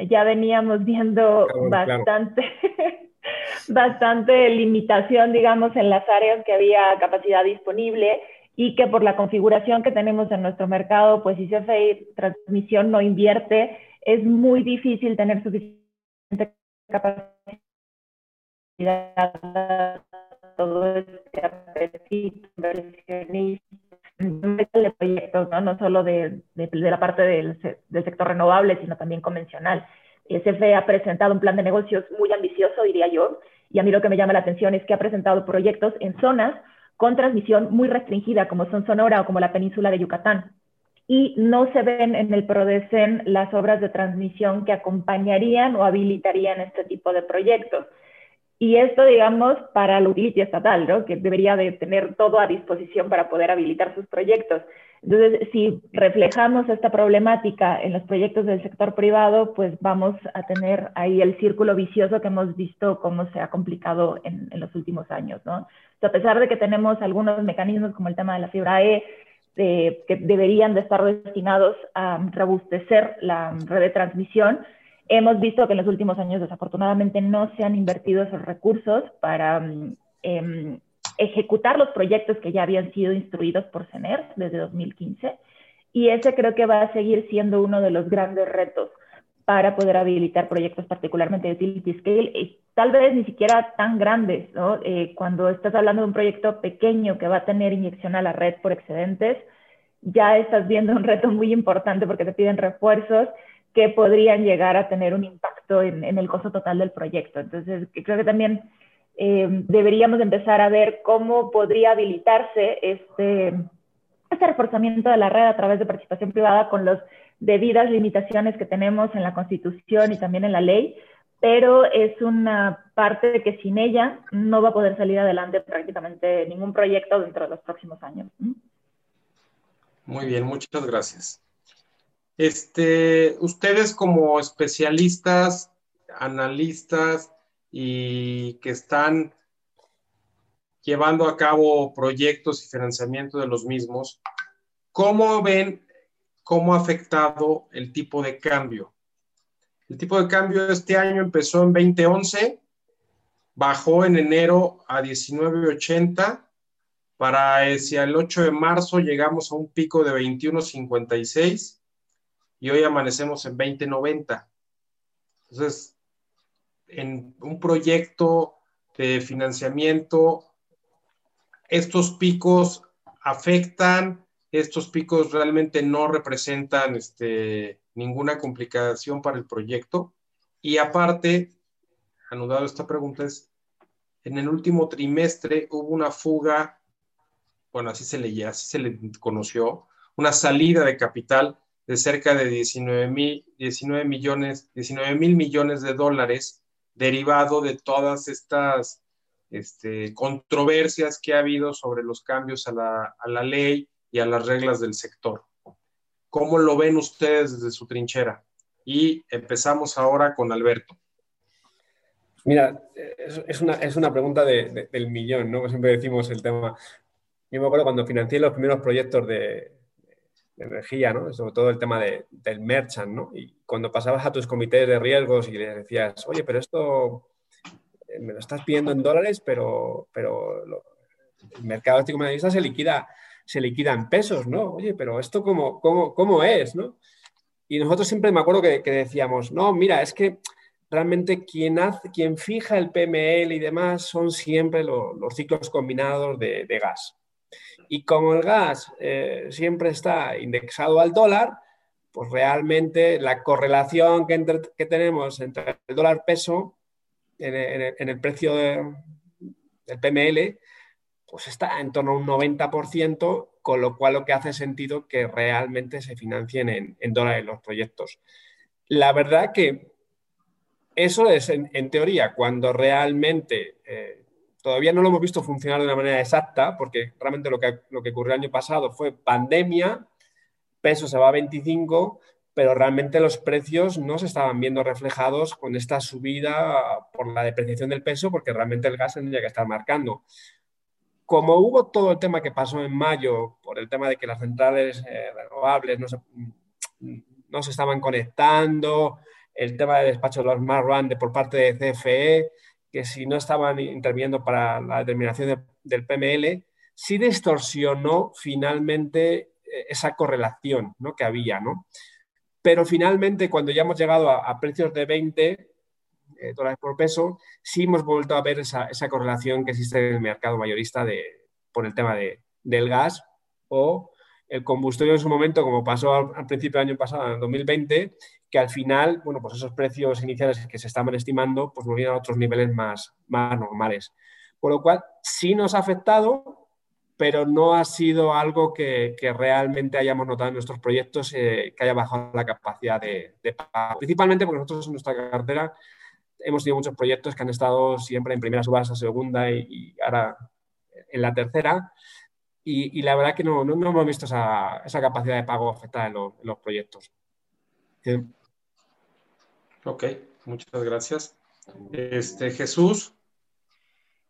Ya veníamos viendo claro, bastante, claro. Bastante limitación, digamos, en las áreas que había capacidad disponible y que por la configuración que tenemos en nuestro mercado, pues si CFI transmisión no invierte, es muy difícil tener suficiente capacidad todo este apetito de proyectos, ¿no? no solo de, de, la parte del, del, sector renovable, sino también convencional. SFE ha presentado un plan de negocios muy ambicioso, diría yo, y a mí lo que me llama la atención es que ha presentado proyectos en zonas con transmisión muy restringida, como son Sonora o como la península de Yucatán. Y no se ven en el PRODECEN las obras de transmisión que acompañarían o habilitarían este tipo de proyectos. Y esto, digamos, para la utility estatal, ¿no? que debería de tener todo a disposición para poder habilitar sus proyectos. Entonces, si reflejamos esta problemática en los proyectos del sector privado, pues vamos a tener ahí el círculo vicioso que hemos visto cómo se ha complicado en, los últimos años. ¿no? A pesar de que tenemos algunos mecanismos como el tema de la fibra E, que deberían de estar destinados a robustecer la red de transmisión, Hemos visto que en los últimos años desafortunadamente no se han invertido esos recursos para eh, ejecutar los proyectos que ya habían sido instruidos por CENER desde 2015 y ese creo que va a seguir siendo uno de los grandes retos para poder habilitar proyectos particularmente de utility scale y tal vez ni siquiera tan grandes, ¿no? Eh, cuando estás hablando de un proyecto pequeño que va a tener inyección a la red por excedentes, ya estás viendo un reto muy importante porque te piden refuerzos que podrían llegar a tener un impacto en, en el costo total del proyecto. Entonces, creo que también eh, deberíamos empezar a ver cómo podría habilitarse este, este reforzamiento de la red a través de participación privada con las debidas limitaciones que tenemos en la Constitución y también en la ley, pero es una parte que sin ella no va a poder salir adelante prácticamente ningún proyecto dentro de los próximos años. Muy bien, muchas gracias. Este, ustedes como especialistas, analistas y que están llevando a cabo proyectos y financiamiento de los mismos, ¿cómo ven cómo ha afectado el tipo de cambio? El tipo de cambio este año empezó en 2011, bajó en enero a 19.80, para hacia el 8 de marzo llegamos a un pico de 21.56 y hoy amanecemos en 2090. Entonces, en un proyecto de financiamiento, estos picos afectan, estos picos realmente no representan este, ninguna complicación para el proyecto. Y aparte, anudado esta pregunta es, en el último trimestre hubo una fuga, bueno, así se leía, así se le conoció, una salida de capital de cerca de 19 mil 19 millones, 19 mil millones de dólares derivado de todas estas este, controversias que ha habido sobre los cambios a la, a la ley y a las reglas del sector. ¿Cómo lo ven ustedes desde su trinchera? Y empezamos ahora con Alberto. Mira, es, una, es una, pregunta del millón, ¿no? Siempre decimos el tema. Yo me acuerdo cuando financié los primeros proyectos de, energía, ¿no? Sobre todo el tema del merchant, ¿no? Y cuando pasabas a tus comités de riesgos y les decías, oye, pero esto eh, me lo estás pidiendo en dólares, pero, pero el mercado eléctrico se liquida, se liquida en pesos, ¿no? Oye, pero esto cómo, cómo, cómo es, ¿no? Y nosotros siempre me acuerdo que, decíamos, no, mira, es que realmente quien, hace, quien fija el PML y demás son siempre los ciclos combinados de, gas. Y como el gas eh, siempre está indexado al dólar, pues realmente la correlación que, tenemos entre el dólar peso en, el, precio del PML, pues está en torno a un 90%, con lo cual lo que hace sentido que realmente se financien en, dólares los proyectos. La verdad que eso es en, teoría cuando realmente eh, todavía no lo hemos visto funcionar de una manera exacta, porque realmente lo que, lo que ocurrió el año pasado fue pandemia, peso se va a 25, pero realmente los precios no se estaban viendo reflejados con esta subida por la depreciación del peso, porque realmente el gas tendría que estar marcando. Como hubo todo el tema que pasó en mayo por el tema de que las centrales eh, renovables no se, no se, estaban conectando, el tema del despacho de los Smart Run por parte de CFE, que si no estaban interviniendo para la determinación del PML, sí distorsionó finalmente eh, esa correlación ¿no? que había. ¿no? Pero finalmente, cuando ya hemos llegado a, precios de 20 eh, dólares por peso, sí hemos vuelto a ver esa, correlación que existe en el mercado mayorista de, por el tema de, del gas o el combustible en su momento, como pasó al, principio del año pasado, en 2020, que al final, bueno, pues esos precios iniciales que se estaban estimando, pues volvieron a otros niveles más, más normales. Por lo cual, sí nos ha afectado, pero no ha sido algo que, realmente hayamos notado en nuestros proyectos eh, que haya bajado la capacidad de, pago. Principalmente porque nosotros en nuestra cartera hemos tenido muchos proyectos que han estado siempre en primera subasta, segunda y, ahora en la tercera. Y, la verdad que no, hemos visto esa, capacidad de pago afectada en, los proyectos. Ok, muchas gracias. Este, Jesús.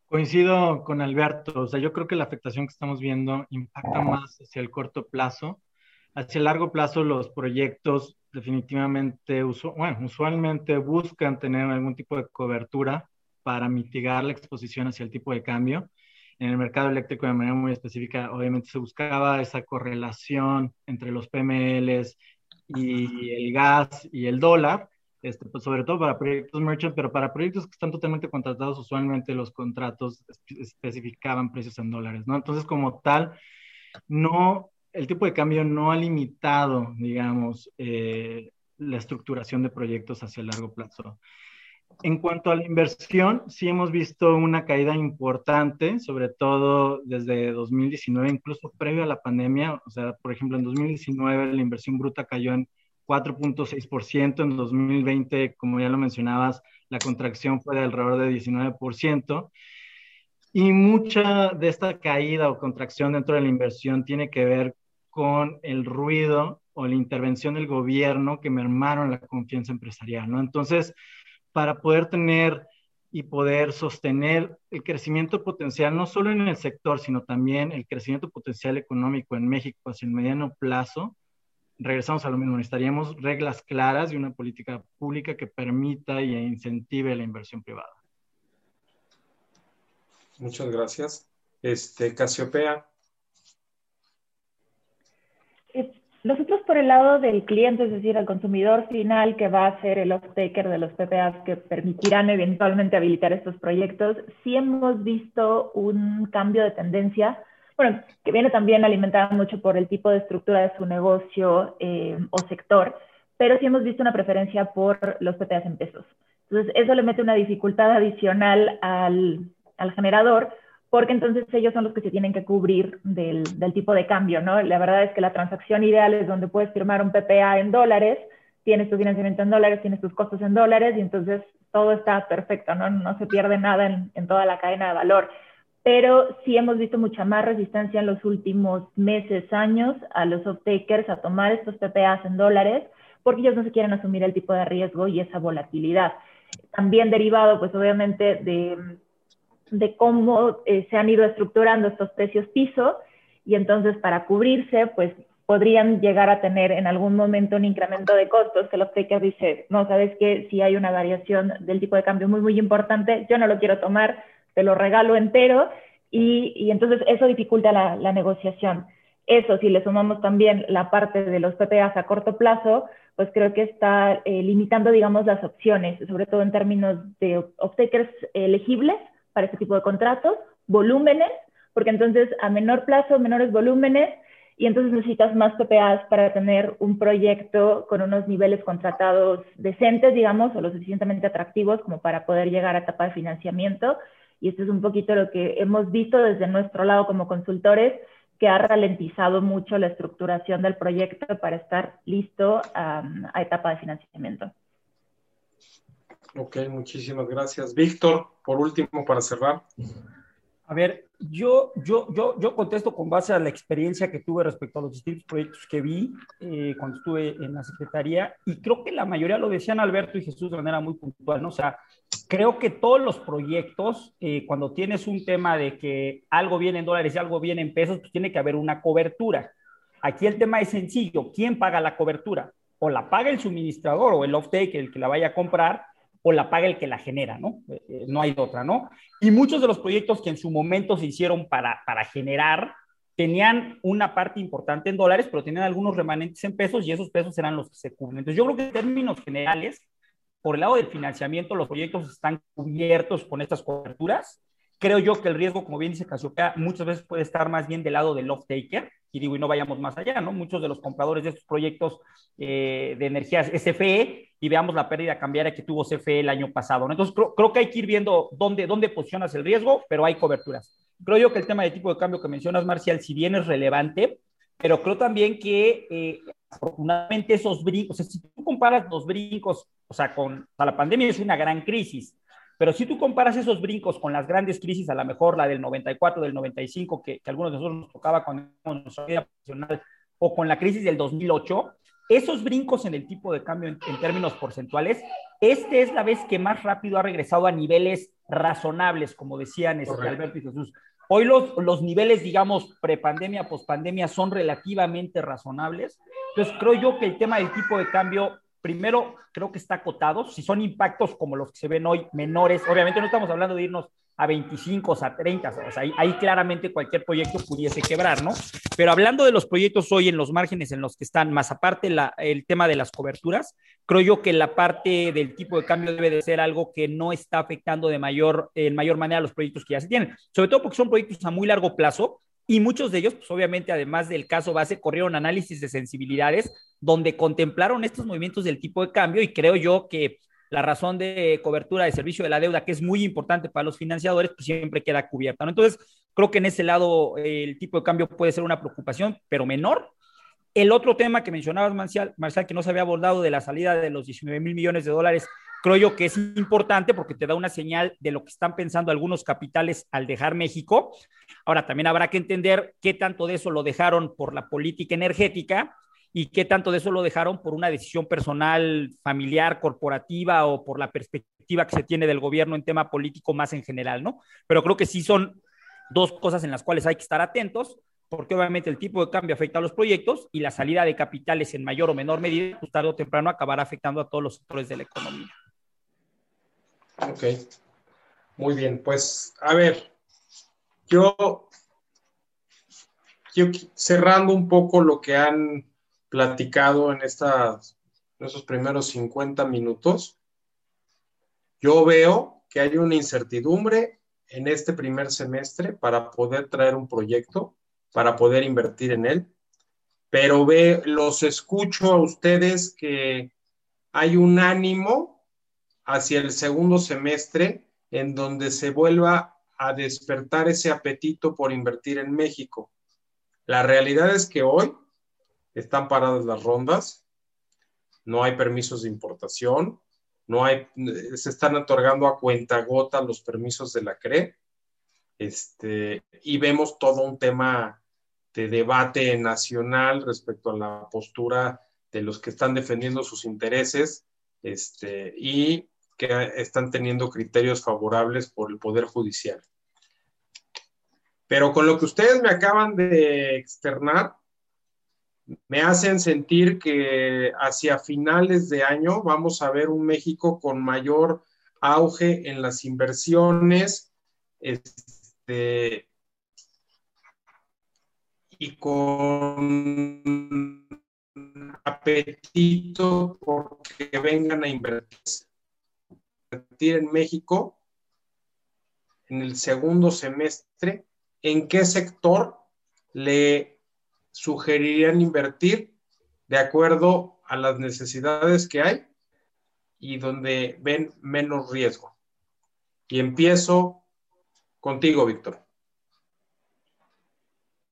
Coincido con Alberto, o sea, yo creo que la afectación que estamos viendo impacta más hacia el corto plazo. Hacia el largo plazo, los proyectos definitivamente, bueno, usualmente buscan tener algún tipo de cobertura para mitigar la exposición hacia el tipo de cambio. En el mercado eléctrico, de manera muy específica, obviamente se buscaba esa correlación entre los PMLs y el gas y el dólar, este, pues sobre todo para proyectos merchant, pero para proyectos que están totalmente contratados, usualmente los contratos especificaban precios en dólares, ¿no? Entonces, como tal, no, el tipo de cambio no ha limitado, digamos, eh, la estructuración de proyectos hacia el largo plazo. En cuanto a la inversión, sí hemos visto una caída importante, sobre todo desde 2019, incluso previo a la pandemia. O sea, por ejemplo, en 2019 la inversión bruta cayó en 4.6%. En 2020, como ya lo mencionabas, la contracción fue de alrededor de 19%. Y mucha de esta caída o contracción dentro de la inversión tiene que ver con el ruido o la intervención del gobierno que mermaron la confianza empresarial, ¿no? Entonces, para poder tener y poder sostener el crecimiento potencial, no solo en el sector, sino también el crecimiento potencial económico en México hacia el mediano plazo, regresamos a lo mismo, necesitaríamos reglas claras y una política pública que permita y incentive la inversión privada. Muchas gracias. Este, Casiopea. Nosotros por el lado del cliente, es decir, el consumidor final que va a ser el off-taker de los PPAs que permitirán eventualmente habilitar estos proyectos, sí hemos visto un cambio de tendencia bueno, que viene también alimentada mucho por el tipo de estructura de su negocio eh, o sector, pero sí hemos visto una preferencia por los PPAs en pesos. Entonces, eso le mete una dificultad adicional al, al generador, porque entonces ellos son los que se tienen que cubrir del, del, tipo de cambio, ¿no? La verdad es que la transacción ideal es donde puedes firmar un PPA en dólares, tienes tu financiamiento en dólares, tienes tus costos en dólares y entonces todo está perfecto, ¿no? No se pierde nada en, en toda la cadena de valor pero sí hemos visto mucha más resistencia en los últimos meses, años, a los off-takers a tomar estos PPAs en dólares, porque ellos no se quieren asumir el tipo de riesgo y esa volatilidad. también derivado, pues obviamente, de, de cómo eh, se han ido estructurando estos precios piso y entonces para cubrirse, pues podrían llegar a tener en algún momento un incremento de costos, que los taker dice, no, sabes que si hay una variación del tipo de cambio muy, muy importante, yo no lo quiero tomar, te lo regalo entero y, y entonces eso dificulta la, la, negociación. Eso, si le sumamos también la parte de los PPAs a corto plazo, pues creo que está eh, limitando, digamos, las opciones, sobre todo en términos de off-takers elegibles para este tipo de contratos, volúmenes, porque entonces a menor plazo, menores volúmenes, y entonces necesitas más PPAs para tener un proyecto con unos niveles contratados decentes, digamos, o lo suficientemente atractivos como para poder llegar a etapa de financiamiento. Y esto es un poquito lo que hemos visto desde nuestro lado como consultores, que ha ralentizado mucho la estructuración del proyecto para estar listo um, a etapa de financiamiento. Ok, muchísimas gracias. Víctor, por último, para cerrar. A ver, yo, yo, yo, yo contesto con base a la experiencia que tuve respecto a los distintos proyectos que vi eh, cuando estuve en la Secretaría y creo que la mayoría lo decían Alberto y Jesús de manera muy puntual, ¿no? O sea, creo que todos los proyectos, eh, cuando tienes un tema de que algo viene en dólares y algo viene en pesos, pues tiene que haber una cobertura. Aquí el tema es sencillo, ¿quién paga la cobertura? O la paga el suministrador o el off-take, el que la vaya a comprar, o la paga el que la genera, ¿no? Eh, eh, no hay otra, ¿no? Y muchos de los proyectos que en su momento se hicieron para, para generar tenían una parte importante en dólares, pero tenían algunos remanentes en pesos y esos pesos eran los que se cubren. Entonces yo creo que en términos generales, por el lado del financiamiento, los proyectos están cubiertos con estas coberturas. Creo yo que el riesgo, como bien dice Casiopea, muchas veces puede estar más bien del lado del off-taker, y digo, y no vayamos más allá, ¿no? Muchos de los compradores de estos proyectos eh, de energías SFE y veamos la pérdida cambiaria que tuvo CFE el año pasado. ¿no? Entonces, creo, creo, que hay que ir viendo dónde, dónde posicionas el riesgo, pero hay coberturas. Creo yo que el tema de tipo de cambio que mencionas, Marcial, si bien es relevante, pero creo también que eh, afortunadamente esos brincos, o sea, si tú comparas los brincos, o sea, con o sea, la pandemia es una gran crisis, pero si tú comparas esos brincos con las grandes crisis, a lo mejor la del 94, del 95, que, que algunos de nosotros nos tocaba con nuestra vida profesional, o con la crisis del 2008, esos brincos en el tipo de cambio en, en, términos porcentuales, este es la vez que más rápido ha regresado a niveles razonables, como decían este, Alberto y Jesús. Hoy los, los niveles, digamos, prepandemia, pospandemia son relativamente razonables. Entonces, creo yo que el tema del tipo de cambio primero creo que está acotado. Si son impactos como los que se ven hoy menores, obviamente no estamos hablando de irnos a 25 o a 30, o sea, ahí, ahí, claramente cualquier proyecto pudiese quebrar, ¿no? Pero hablando de los proyectos hoy en los márgenes en los que están, más aparte la, el tema de las coberturas, creo yo que la parte del tipo de cambio debe de ser algo que no está afectando de mayor, en mayor manera a los proyectos que ya se tienen, sobre todo porque son proyectos a muy largo plazo, y muchos de ellos, pues obviamente, además del caso base, corrieron análisis de sensibilidades donde contemplaron estos movimientos del tipo de cambio y creo yo que la razón de cobertura de servicio de la deuda, que es muy importante para los financiadores, pues siempre queda cubierta. Entonces, creo que en ese lado el tipo de cambio puede ser una preocupación, pero menor. El otro tema que mencionabas, Marcial, Marcial que no se había abordado de la salida de los 19 mil millones de dólares creo yo que es importante porque te da una señal de lo que están pensando algunos capitales al dejar México. Ahora, también habrá que entender qué tanto de eso lo dejaron por la política energética y qué tanto de eso lo dejaron por una decisión personal, familiar, corporativa o por la perspectiva que se tiene del gobierno en tema político más en general, ¿no? Pero creo que sí son dos cosas en las cuales hay que estar atentos porque obviamente el tipo de cambio afecta a los proyectos y la salida de capitales en mayor o menor medida, pues tarde o temprano acabará afectando a todos los sectores de la economía. Ok, muy bien, pues a ver, yo, yo cerrando un poco lo que han platicado en, estas, en esos primeros 50 minutos, yo veo que hay una incertidumbre en este primer semestre para poder traer un proyecto, para poder invertir en él, pero ve, los escucho a ustedes que hay un ánimo hacia el segundo semestre en donde se vuelva a despertar ese apetito por invertir en México. La realidad es que hoy están paradas las rondas, no hay permisos de importación, no hay, se están otorgando a cuenta gota los permisos de la CRE, este, y vemos todo un tema de debate nacional respecto a la postura de los que están defendiendo sus intereses, este, y que están teniendo criterios favorables por el Poder Judicial. Pero con lo que ustedes me acaban de externar, me hacen sentir que hacia finales de año vamos a ver un México con mayor auge en las inversiones este, y con apetito porque vengan a invertir, en México en el segundo semestre, ¿en qué sector le sugerirían invertir de acuerdo a las necesidades que hay y donde ven menos riesgo? Y empiezo contigo, Víctor.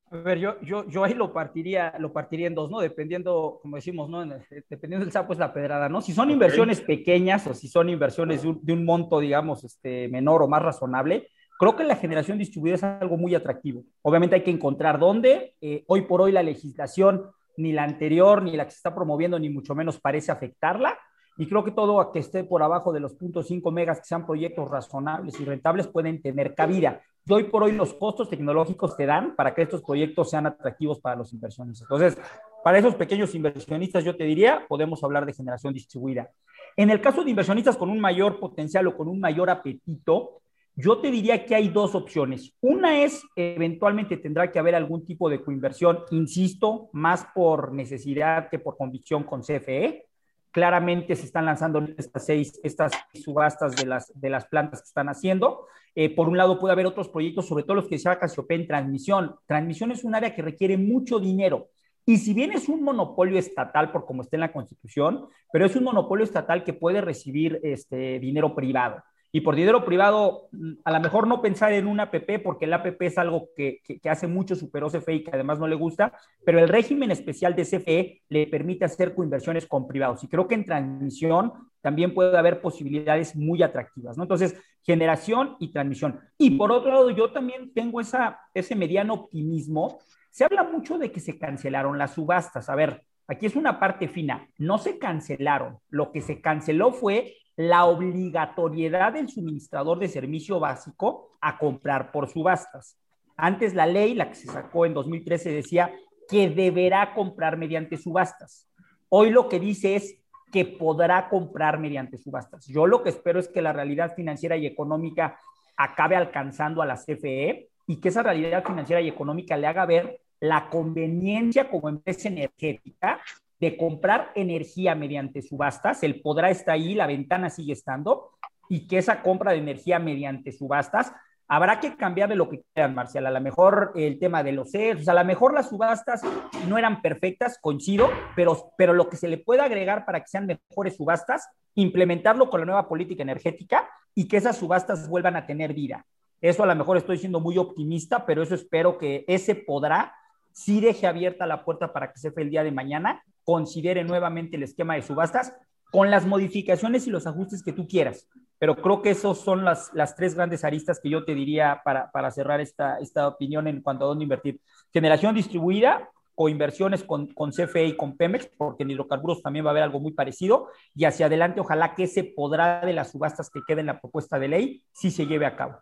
A ver, yo, yo, yo ahí lo partiría, lo partiría en dos, ¿no? Dependiendo, como decimos, ¿no? Dependiendo del sapo es la pedrada, ¿no? Si son inversiones pequeñas o si son inversiones de un, de un, monto, digamos, este, menor o más razonable, creo que la generación distribuida es algo muy atractivo. Obviamente hay que encontrar dónde. Eh, hoy por hoy la legislación, ni la anterior, ni la que se está promoviendo, ni mucho menos parece afectarla. Y creo que todo a que esté por abajo de los 0.5 megas, que sean proyectos razonables y rentables, pueden tener cabida. Y hoy por hoy los costos tecnológicos te dan para que estos proyectos sean atractivos para los inversionistas. Entonces, para esos pequeños inversionistas, yo te diría, podemos hablar de generación distribuida. En el caso de inversionistas con un mayor potencial o con un mayor apetito, yo te diría que hay dos opciones. Una es, eventualmente tendrá que haber algún tipo de coinversión, insisto, más por necesidad que por convicción con CFE claramente se están lanzando estas seis, estas subastas de las, de las plantas que están haciendo. Eh, por un lado, puede haber otros proyectos, sobre todo los que Casiopea en transmisión. Transmisión es un área que requiere mucho dinero. Y si bien es un monopolio estatal, por como está en la Constitución, pero es un monopolio estatal que puede recibir este, dinero privado. Y por dinero privado, mm, a lo mejor no pensar en una APP, porque el APP es algo que, que, hace mucho superó CFE y que además no le gusta, pero el régimen especial de CFE le permite hacer coinversiones con privados. Y creo que en transmisión también puede haber posibilidades muy atractivas, ¿no? Entonces, generación y transmisión. Y por otro lado, yo también tengo esa, ese mediano optimismo. Se habla mucho de que se cancelaron las subastas. A ver, aquí es una parte fina. No se cancelaron. Lo que se canceló fue la obligatoriedad del suministrador de servicio básico a comprar por subastas. Antes la ley, la que se sacó en 2013, decía que deberá comprar mediante subastas. Hoy lo que dice es que podrá comprar mediante subastas. Yo lo que espero es que la realidad financiera y económica acabe alcanzando a la CFE y que esa realidad financiera y económica le haga ver la conveniencia como empresa energética de comprar energía mediante subastas, el podrá está ahí, la ventana sigue estando, y que esa compra de energía mediante subastas habrá que cambiar de lo que quieran, Marcial. A lo mejor el tema de los CERS, a lo mejor las subastas no eran perfectas, coincido, pero, pero lo que se le puede agregar para que sean mejores subastas, implementarlo con la nueva política energética y que esas subastas vuelvan a tener vida. Eso a lo mejor estoy siendo muy optimista, pero eso espero que ese podrá sí deje abierta la puerta para que se el día de mañana considere nuevamente el esquema de subastas con las modificaciones y los ajustes que tú quieras. Pero creo que esas son las, las tres grandes aristas que yo te diría para, para cerrar esta, esta opinión en cuanto a dónde invertir. Generación distribuida, coinversiones con, con CFE y con Pemex, porque en hidrocarburos también va a haber algo muy parecido, y hacia adelante ojalá que ese podrá de las subastas que queda en la propuesta de ley sí se lleve a cabo.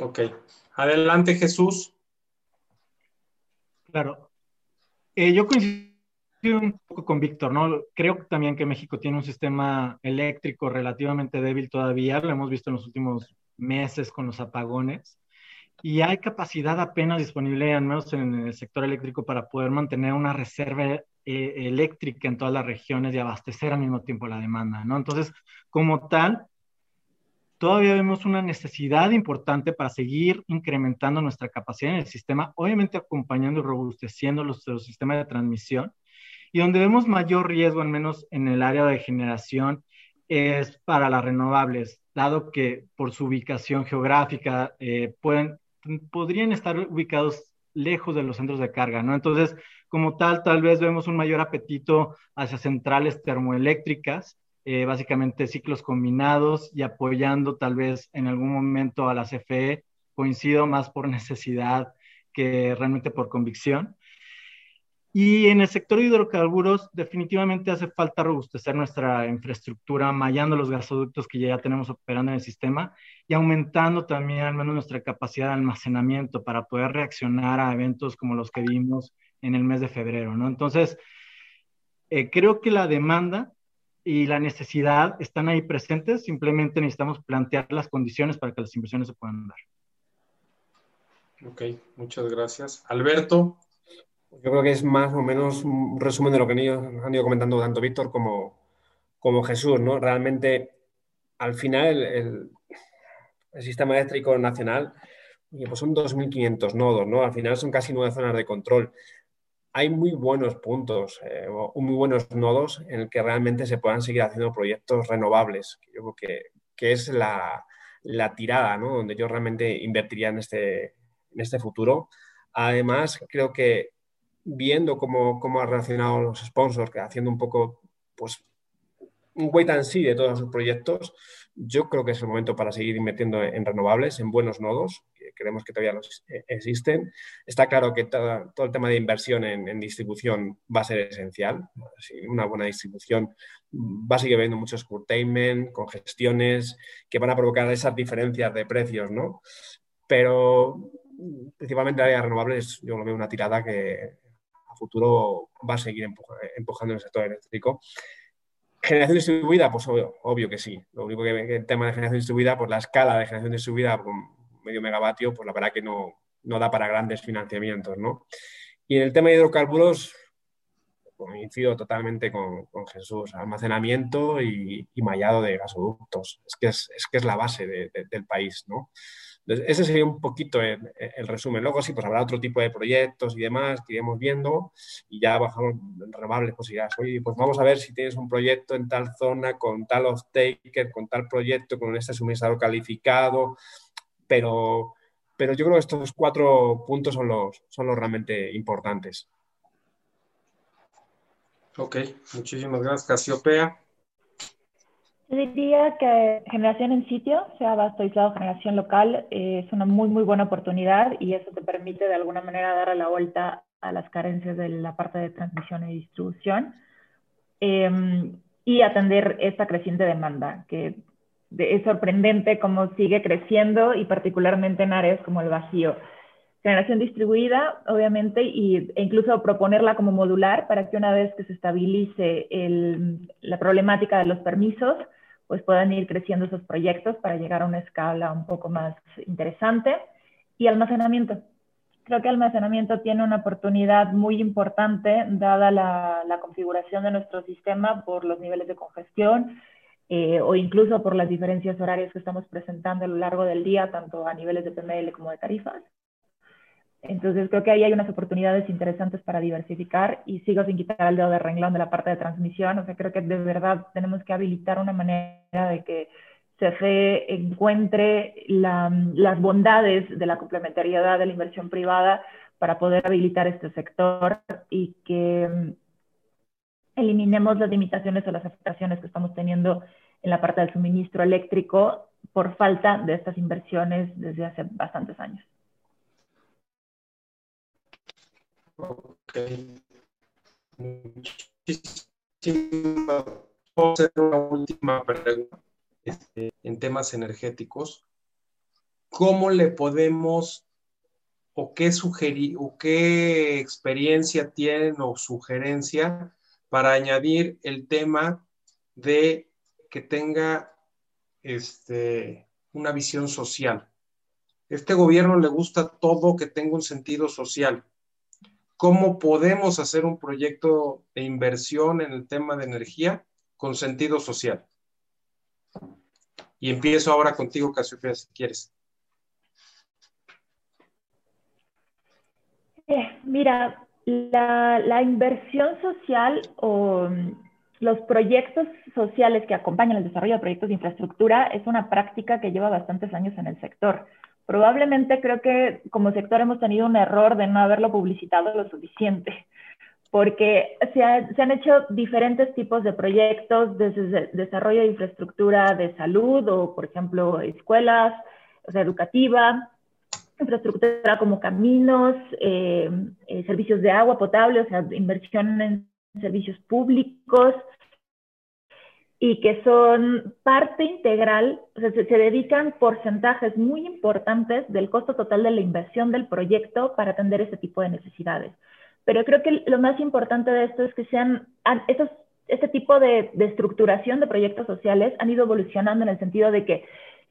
Ok. Adelante, Jesús. Claro. Eh, yo coincido un poco con Víctor, ¿no? Creo también que México tiene un sistema eléctrico relativamente débil todavía, lo hemos visto en los últimos meses con los apagones, y hay capacidad apenas disponible, al menos en el sector eléctrico, para poder mantener una reserva eh, eléctrica en todas las regiones y abastecer al mismo tiempo la demanda, ¿no? Entonces, como tal, todavía vemos una necesidad importante para seguir incrementando nuestra capacidad en el sistema, obviamente acompañando y robusteciendo los, los sistemas de transmisión, y donde vemos mayor riesgo, al menos en el área de generación, es para las renovables, dado que por su ubicación geográfica eh, pueden, podrían estar ubicados lejos de los centros de carga, ¿no? Entonces, como tal, tal vez vemos un mayor apetito hacia centrales termoeléctricas, eh, básicamente ciclos combinados y apoyando tal vez en algún momento a la CFE, coincido más por necesidad que realmente por convicción. Y en el sector de hidrocarburos definitivamente hace falta robustecer nuestra infraestructura, mallando los gasoductos que ya tenemos operando en el sistema y aumentando también al menos nuestra capacidad de almacenamiento para poder reaccionar a eventos como los que vimos en el mes de febrero, ¿no? Entonces, eh, creo que la demanda y la necesidad están ahí presentes, simplemente necesitamos plantear las condiciones para que las inversiones se puedan dar. Ok, muchas gracias. Alberto. Yo creo que es más o menos un resumen de lo que han ido, comentando tanto Víctor como, como Jesús, ¿no? Realmente, al final, el, sistema eléctrico nacional pues son 2.500 nodos, ¿no? Al final son casi nueve zonas de control. Hay muy buenos puntos, eh, muy buenos nodos en el que realmente se puedan seguir haciendo proyectos renovables. Yo creo que, que es la, la tirada, ¿no? Donde yo realmente invertiría en este, en este futuro. Además, creo que viendo cómo, cómo han reaccionado los sponsors, que haciendo un poco, pues, un wait and see de todos sus proyectos, yo creo que es el momento para seguir invirtiendo en renovables, en buenos nodos, que creemos que todavía los eh, existen. Está claro que todo, el tema de inversión en, distribución va a ser esencial. una buena distribución va a seguir habiendo muchos curtailment, congestiones, que van a provocar esas diferencias de precios, ¿no? Pero principalmente áreas renovables, yo lo veo una tirada que a futuro va a seguir empujando el sector eléctrico. Generación distribuida, pues obvio, que sí. Lo único que, el tema de generación distribuida, pues la escala de generación distribuida con medio megavatio, pues la verdad que no, no da para grandes financiamientos, ¿no? Y en el tema de hidrocarburos, coincido totalmente con, Jesús, almacenamiento y, mallado de gasoductos. Es que es, que es la base del país, ¿no? Ese sería un poquito el, resumen. Luego sí, pues habrá otro tipo de proyectos y demás que iremos viendo y ya bajamos renovables posibilidades. Oye, pues vamos a ver si tienes un proyecto en tal zona con tal off-taker, con tal proyecto, con este suministrador calificado, pero, pero yo creo que estos cuatro puntos son los, son los realmente importantes. Ok, muchísimas gracias, Casiopea. Yo diría que generación en sitio, sea vasto aislado, generación local, eh, es una muy, muy buena oportunidad y eso te permite de alguna manera dar la vuelta a las carencias de la parte de transmisión y distribución em, y atender esta creciente demanda, que es sorprendente cómo sigue creciendo y particularmente en áreas como el vacío. Generación distribuida, obviamente, y, e incluso proponerla como modular para que una vez que se estabilice el, la problemática de los permisos, pues puedan ir creciendo esos proyectos para llegar a una escala un poco más interesante. Y almacenamiento. Creo que almacenamiento tiene una oportunidad muy importante dada la, configuración de nuestro sistema por los niveles de congestión eh, o incluso por las diferencias horarias que estamos presentando a lo largo del día, tanto a niveles de PML como de tarifas. Entonces creo que ahí hay unas oportunidades interesantes para diversificar y sigo sin quitar el dedo de renglón de la parte de transmisión. O sea, creo que de verdad tenemos que habilitar una manera de que CFE encuentre las bondades de la complementariedad de la inversión privada para poder habilitar este sector y que eliminemos las limitaciones o las afectaciones que estamos teniendo en la parte del suministro eléctrico por falta de estas inversiones desde hace bastantes años. Ok. Muchísimas. Puedo hacer una última pregunta este, en temas energéticos. ¿Cómo le podemos o qué sugerir o qué experiencia tienen o sugerencia para añadir el tema de que tenga este, una visión social? Este gobierno le gusta todo que tenga un sentido social cómo podemos hacer un proyecto de inversión en el tema de energía con sentido social. Y empiezo ahora contigo, Casiopea, si quieres. Eh, mira, la, inversión social o mm, los proyectos sociales que acompañan el desarrollo de proyectos de infraestructura es una práctica que lleva bastantes años en el sector. Probablemente creo que como sector hemos tenido un error de no haberlo publicitado lo suficiente, porque se, han hecho diferentes tipos de proyectos, desde desarrollo de infraestructura de salud o, por ejemplo, escuelas, o sea, educativa, infraestructura como caminos, eh, eh, servicios de agua potable, o sea, inversión en servicios públicos, y que son parte integral, o sea, se, se, dedican porcentajes muy importantes del costo total de la inversión del proyecto para atender este tipo de necesidades. Pero creo que lo más importante de esto es que sean, estos, este tipo de, de estructuración de proyectos sociales han ido evolucionando en el sentido de que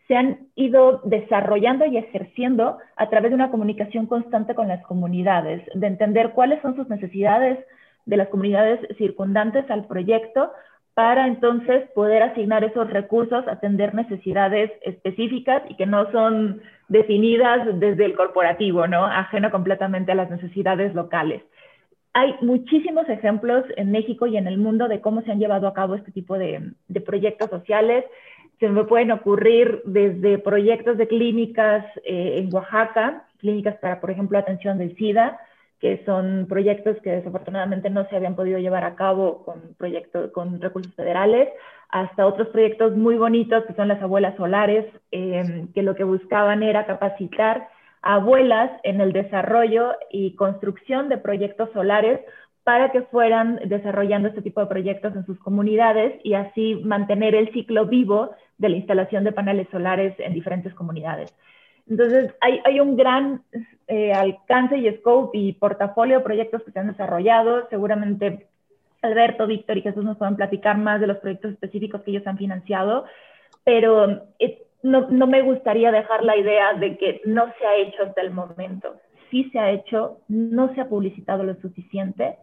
se han ido desarrollando y ejerciendo a través de una comunicación constante con las comunidades, de entender cuáles son sus necesidades de las comunidades circundantes al proyecto para entonces poder asignar esos recursos, atender necesidades específicas y que no son definidas desde el corporativo, ¿no? Ajeno completamente a las necesidades locales. Hay muchísimos ejemplos en México y en el mundo de cómo se han llevado a cabo este tipo de, de proyectos sociales. Se me pueden ocurrir desde proyectos de clínicas eh, en Oaxaca, clínicas para, por ejemplo, atención del SIDA, que son proyectos que desafortunadamente no se habían podido llevar a cabo con, proyectos, con recursos federales, hasta otros proyectos muy bonitos que son las abuelas solares, eh, que lo que buscaban era capacitar a abuelas en el desarrollo y construcción de proyectos solares para que fueran desarrollando este tipo de proyectos en sus comunidades y así mantener el ciclo vivo de la instalación de paneles solares en diferentes comunidades. Entonces, hay, hay un gran eh, alcance y scope y portafolio de proyectos que se han desarrollado. Seguramente Alberto, Víctor y Jesús nos pueden platicar más de los proyectos específicos que ellos han financiado, pero eh, no, no, me gustaría dejar la idea de que no se ha hecho hasta el momento. Sí se ha hecho, no se ha publicitado lo suficiente.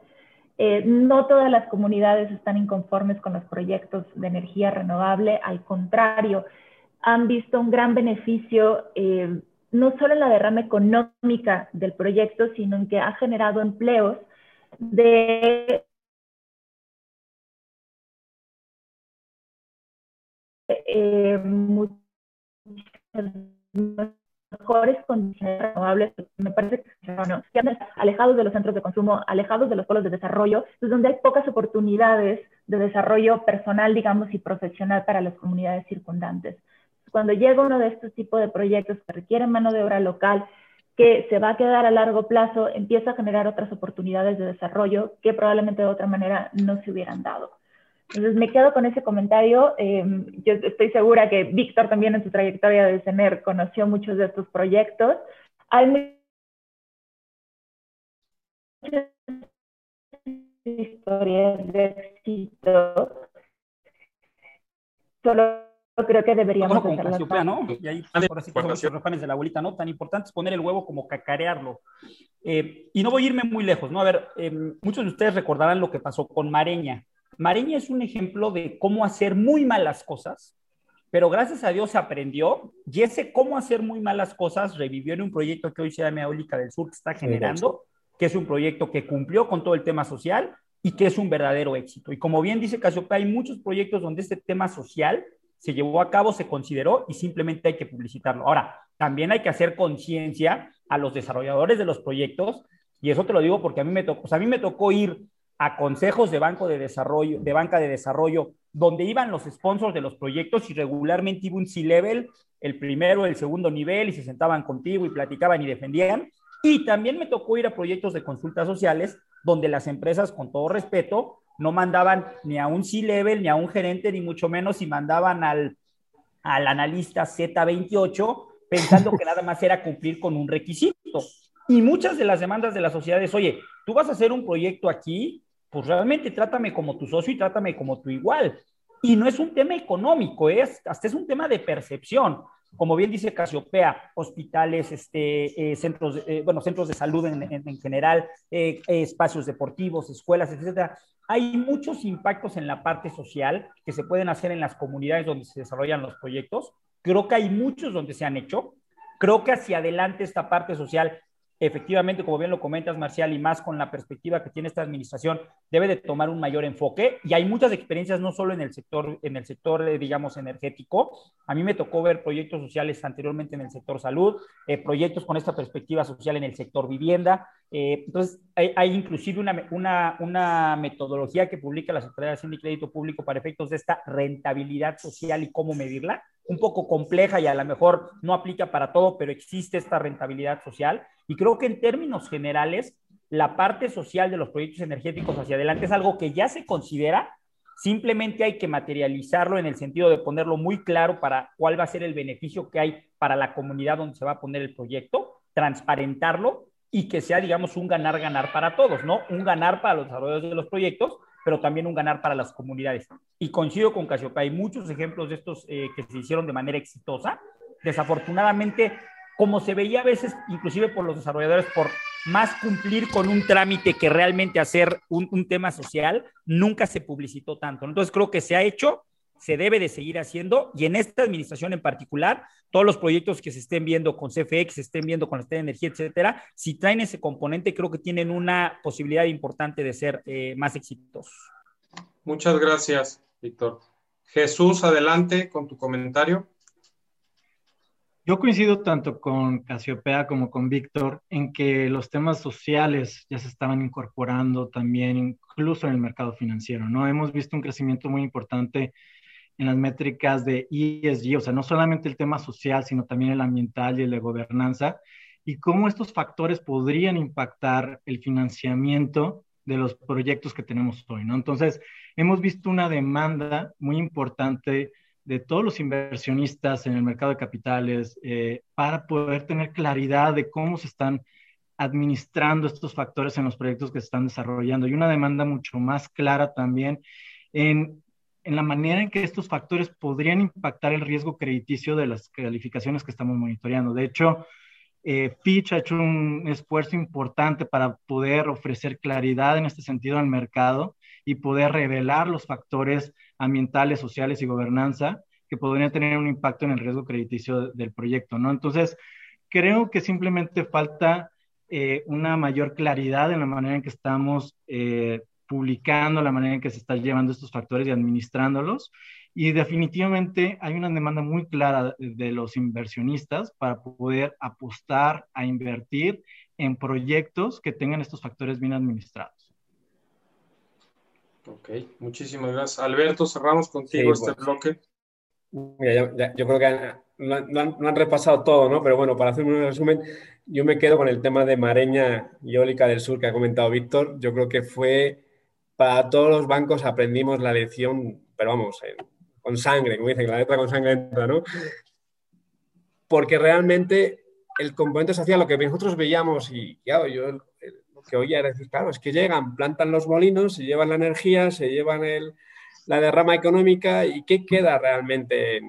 Eh, no todas las comunidades están inconformes con los proyectos de energía renovable, al contrario, han visto un gran beneficio eh, no solo en la derrama económica del proyecto, sino en que ha generado empleos de eh, mejores condiciones renovables, me parece que, andan alejados de los centros de consumo, alejados de los polos de desarrollo, pues donde hay pocas oportunidades de desarrollo personal, digamos, y profesional para las comunidades circundantes cuando llega uno de estos tipos de proyectos que requieren mano de obra local, que se va a quedar a largo plazo, empieza a generar otras oportunidades de desarrollo que probablemente de otra manera no se hubieran dado. Entonces me quedo con ese comentario. Eh, yo estoy segura que Víctor también en su trayectoria de CENER conoció muchos de estos proyectos. Hay muchas historias de éxito. Solo creo que deberíamos como Casiopea, ¿no? Y ahí, por así como los refranes de la abuelita, ¿no? Tan importante es poner el huevo como cacarearlo. Eh, y no voy a irme muy lejos, ¿no? A ver, eh, muchos de ustedes recordarán lo que pasó con Mareña. Mareña es un ejemplo de cómo hacer muy malas cosas, pero gracias a Dios se aprendió y ese cómo hacer muy malas cosas revivió en un proyecto que hoy se llama Eólica del Sur que está generando, que es un proyecto que cumplió con todo el tema social y que es un verdadero éxito. Y como bien dice Casiopea, hay muchos proyectos donde este tema social se llevó a cabo, se consideró y simplemente hay que publicitarlo. Ahora, también hay que hacer conciencia a los desarrolladores de los proyectos y eso te lo digo porque a mí me tocó, a mí me tocó ir a consejos de banco de desarrollo, de banca de desarrollo, donde iban los sponsors de los proyectos y regularmente iba un C-level, el primero, el segundo nivel, y se sentaban contigo y platicaban y defendían. Y también me tocó ir a proyectos de consultas sociales, donde las empresas, con todo respeto, no mandaban ni a un C-level, ni a un gerente, ni mucho menos, y mandaban al, al analista Z28 pensando que nada más era cumplir con un requisito. Y muchas de las demandas de las sociedades, oye, tú vas a hacer un proyecto aquí, pues realmente trátame como tu socio y trátame como tu igual. Y no es un tema económico, es, hasta es un tema de percepción. Como bien dice Casiopea, hospitales, este, eh, centros, eh, bueno, centros de salud en, en, general, eh, espacios deportivos, escuelas, etcétera. Hay muchos impactos en la parte social que se pueden hacer en las comunidades donde se desarrollan los proyectos. Creo que hay muchos donde se han hecho. Creo que hacia adelante esta parte social efectivamente, como bien lo comentas, Marcial, y más con la perspectiva que tiene esta administración, debe de tomar un mayor enfoque. Y hay muchas experiencias, no solo en el sector, en el sector, eh, digamos, energético. A mí me tocó ver proyectos sociales anteriormente en el sector salud, eh, proyectos con esta perspectiva social en el sector vivienda. Eh, entonces, hay, hay inclusive una, una, una, metodología que publica la Secretaría de Hacienda y Crédito Público para efectos de esta rentabilidad social y cómo medirla un poco compleja y a lo mejor no aplica para todo, pero existe esta rentabilidad social. Y creo que en términos generales, la parte social de los proyectos energéticos hacia adelante es algo que ya se considera, simplemente hay que materializarlo en el sentido de ponerlo muy claro para cuál va a ser el beneficio que hay para la comunidad donde se va a poner el proyecto, transparentarlo y que sea, digamos, un ganar-ganar para todos, ¿no? Un ganar para los desarrolladores de los proyectos, pero también un ganar para las comunidades. Y coincido con Casiopa, hay muchos ejemplos de estos eh, que se hicieron de manera exitosa. Desafortunadamente, como se veía a veces, inclusive por los desarrolladores, por más cumplir con un trámite que realmente hacer un, un tema social, nunca se publicitó tanto. Entonces creo que se ha hecho, se debe de seguir haciendo y en esta administración en particular, todos los proyectos que se estén viendo con CFX, se estén viendo con la de energía, etcétera, si traen ese componente, creo que tienen una posibilidad importante de ser eh, más exitosos. Muchas gracias, Víctor. Jesús, adelante con tu comentario. Yo coincido tanto con Casiopea como con Víctor en que los temas sociales ya se estaban incorporando también incluso en el mercado financiero, ¿no? Hemos visto un crecimiento muy importante en las métricas de ESG, o sea, no solamente el tema social, sino también el ambiental y el de gobernanza, y cómo estos factores podrían impactar el financiamiento de los proyectos que tenemos hoy, ¿no? Entonces, hemos visto una demanda muy importante de todos los inversionistas en el mercado de capitales eh, para poder tener claridad de cómo se están administrando estos factores en los proyectos que se están desarrollando y una demanda mucho más clara también en en la manera en que estos factores podrían impactar el riesgo crediticio de las calificaciones que estamos monitoreando. De hecho, eh, Fitch ha hecho un esfuerzo importante para poder ofrecer claridad en este sentido al mercado y poder revelar los factores ambientales, sociales y gobernanza que podrían tener un impacto en el riesgo crediticio del proyecto, ¿no? Entonces, creo que simplemente falta eh, una mayor claridad en la manera en que estamos eh, publicando la manera en que se están llevando estos factores y administrándolos. Y definitivamente hay una demanda muy clara de los inversionistas para poder apostar a invertir en proyectos que tengan estos factores bien administrados. Ok, muchísimas gracias. Alberto, cerramos contigo este bloque. yo creo que no, han, repasado todo, ¿no? Pero bueno, para hacer un resumen, yo me quedo con el tema de Mareña y Eólica del Sur que ha comentado Víctor. Yo creo que fue para todos los bancos aprendimos la lección, pero vamos, con sangre, como dicen, la letra con sangre entra, ¿no? Porque realmente el componente social, lo que nosotros veíamos, y claro, yo lo que oía era decir, claro, es que llegan, plantan los molinos, se llevan la energía, se llevan el, la derrama económica, y qué queda realmente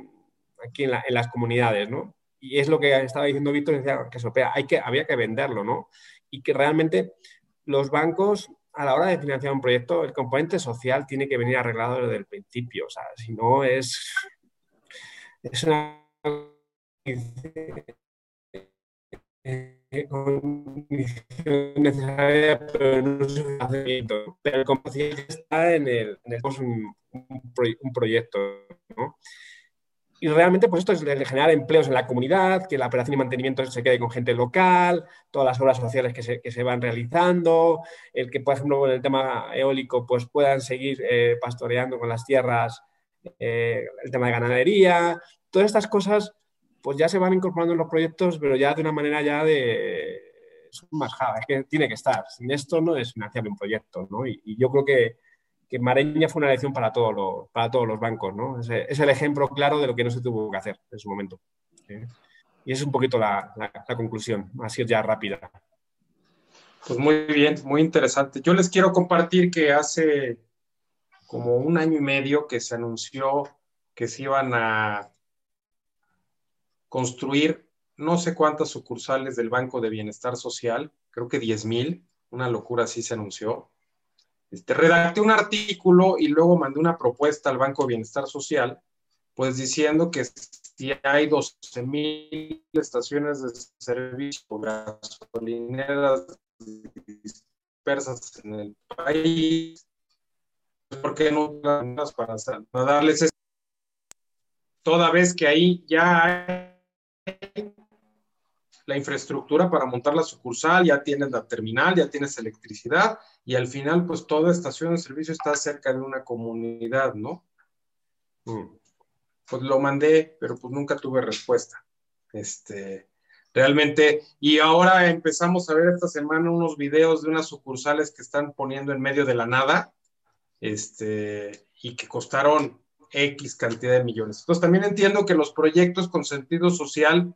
aquí en, las comunidades, ¿no? Y es lo que estaba diciendo Víctor, decía que sopea, hay que, había que venderlo, ¿no? Y que realmente los bancos a la hora de financiar un proyecto, el componente social tiene que venir arreglado desde el principio. O sea, si no es, es una necesaria, pero no es un Pero el componente está en el un, un, proyecto. ¿no? Y realmente, pues esto es de generar empleos en la comunidad, que la operación y mantenimiento se quede con gente local, todas las obras sociales que se, que se van realizando, el que, por ejemplo, en el tema eólico, pues puedan seguir eh, pastoreando con las tierras, eh, el tema de ganadería, todas estas cosas, pues ya se van incorporando en los proyectos, pero ya de una manera ya de... Es más es que tiene que estar. Sin esto no es financiar un proyecto, ¿no? y yo creo que que Mareña fue una lección para, para todos los bancos, ¿no? Es, el ejemplo claro de lo que no se tuvo que hacer en su momento. Y esa es un poquito la, la, conclusión, así ya rápida. Pues muy bien, muy interesante. Yo les quiero compartir que hace como un año y medio que se anunció que se iban a construir no sé cuántas sucursales del Banco de Bienestar Social, creo que 10 mil, una locura así se anunció este, redacté un artículo y luego mandé una propuesta al Banco de Bienestar Social, pues diciendo que si hay 12 mil estaciones de servicio gasolineras dispersas en el país, pues, ¿por qué no para, para darles toda vez que ahí ya hay la infraestructura para montar la sucursal, ya tienes la terminal, ya tienes electricidad y al final pues toda estación de servicio está cerca de una comunidad, ¿no? Mm. pues lo mandé, pero pues nunca tuve respuesta. Este, realmente, y ahora empezamos a ver esta semana unos videos de unas sucursales que están poniendo en medio de la nada, este, y que costaron X cantidad de millones. Entonces también entiendo que los proyectos con sentido social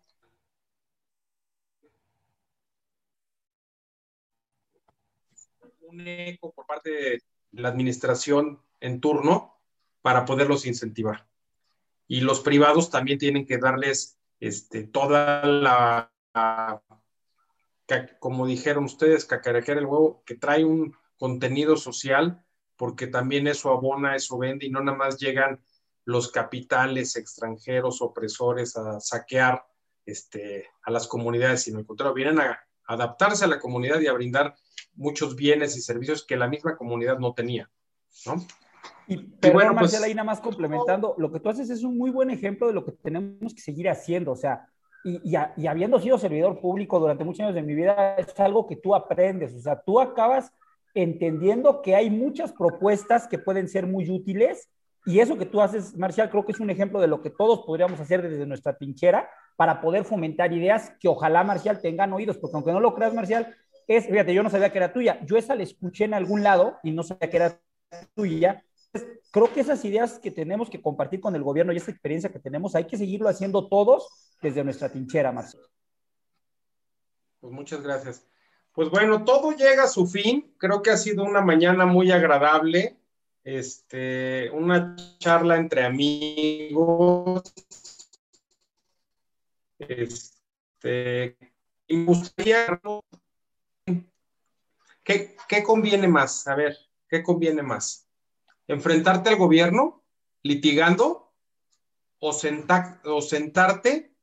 un eco por parte de la administración en turno para poderlos incentivar. Y los privados también tienen que darles este, toda la, como dijeron ustedes, cacarejar el huevo, que trae un contenido social, porque también eso abona, eso vende, y no nada más llegan los capitales extranjeros opresores a saquear este, a las comunidades, sino al contrario, vienen a adaptarse a la comunidad y a brindar muchos bienes y servicios que la misma comunidad no tenía, ¿no? Y, pero bueno, pues, Marcela, ahí nada más complementando, lo que tú haces es un muy buen ejemplo de lo que tenemos que seguir haciendo, o sea, y, y, habiendo sido servidor público durante muchos años de mi vida, es algo que tú aprendes, o sea, tú acabas entendiendo que hay muchas propuestas que pueden ser muy útiles y eso que tú haces, Marcial, creo que es un ejemplo de lo que todos podríamos hacer desde nuestra trinchera para poder fomentar ideas que ojalá, Marcial, tengan oídos, porque aunque no lo creas, Marcial, es, fíjate, yo no sabía que era tuya, yo esa la escuché en algún lado y no sabía que era tuya. Creo que esas ideas que tenemos que compartir con el gobierno y esa experiencia que tenemos, hay que seguirlo haciendo todos desde nuestra trinchera, Marcial. Pues muchas gracias. Pues bueno, todo llega a su fin. Creo que ha sido una mañana muy agradable este, una charla entre amigos. Este, y gustaría, ¿qué, ¿qué conviene más? A ver, ¿qué conviene más? ¿Enfrentarte al gobierno litigando o, o sentarte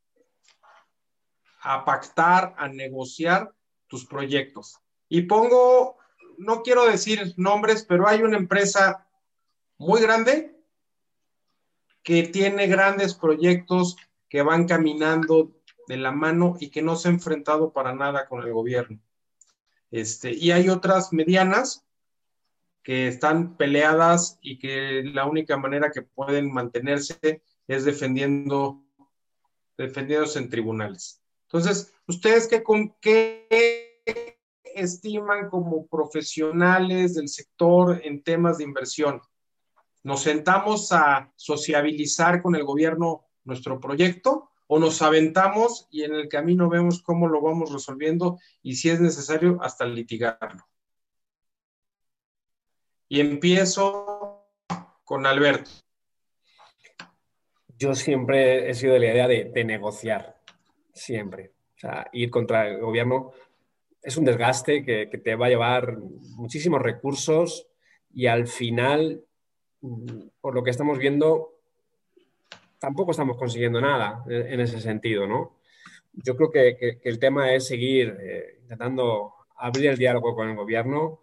a pactar, a negociar tus proyectos? Y pongo, no quiero decir nombres, pero hay una empresa muy grande que tiene grandes proyectos que van caminando de la mano y que no se ha enfrentado para nada con el gobierno. Este, y hay otras medianas que están peleadas y que la única manera que pueden mantenerse es defendiendo, defendiéndose en tribunales. Entonces, ¿ustedes qué, qué estiman como profesionales del sector en temas de inversión? ¿Nos sentamos a sociabilizar con el gobierno nuestro proyecto o nos aventamos y en el camino vemos cómo lo vamos resolviendo y si es necesario hasta litigarlo? Y empiezo con Alberto. Yo siempre he sido de la idea de, negociar, siempre. O sea, ir contra el gobierno es un desgaste que, que te va a llevar muchísimos recursos y al final por lo que estamos viendo, tampoco estamos consiguiendo nada en ese sentido, ¿no? Yo creo que, el tema es seguir eh, intentando abrir el diálogo con el gobierno,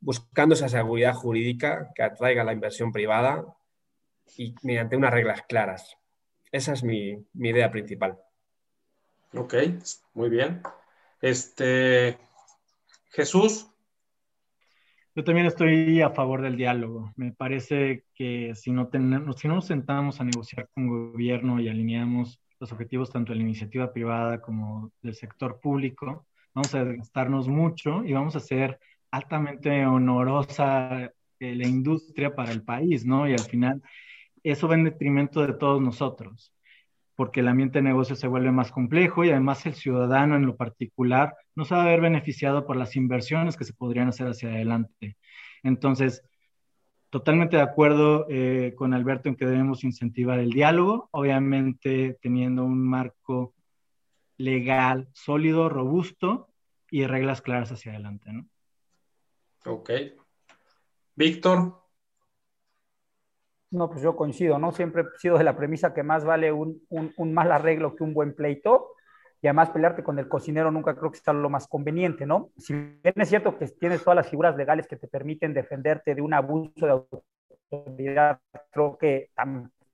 buscando esa seguridad jurídica que atraiga la inversión privada y mediante unas reglas claras. Esa es mi, mi idea principal. Ok, muy bien. Este, Jesús, yo también estoy a favor del diálogo. Me parece que si no, tenemos, si no nos sentamos a negociar con gobierno y alineamos los objetivos tanto de la iniciativa privada como del sector público, vamos a gastarnos mucho y vamos a ser altamente honorosa eh, la industria para el país, ¿no? Y al final eso va en detrimento de todos nosotros porque el ambiente de negocio se vuelve más complejo y además el ciudadano en lo particular no se va a ver beneficiado por las inversiones que se podrían hacer hacia adelante. Entonces, totalmente de acuerdo eh, con Alberto en que debemos incentivar el diálogo, obviamente teniendo un marco legal sólido, robusto y reglas claras hacia adelante. Ok. Víctor. No, pues yo coincido, ¿no? Siempre he sido de la premisa que más vale un, un, mal arreglo que un buen pleito. Y además pelearte con el cocinero nunca creo que sea lo más conveniente, ¿no? Si bien es cierto que tienes todas las figuras legales que te permiten defenderte de un abuso de autoridad, creo que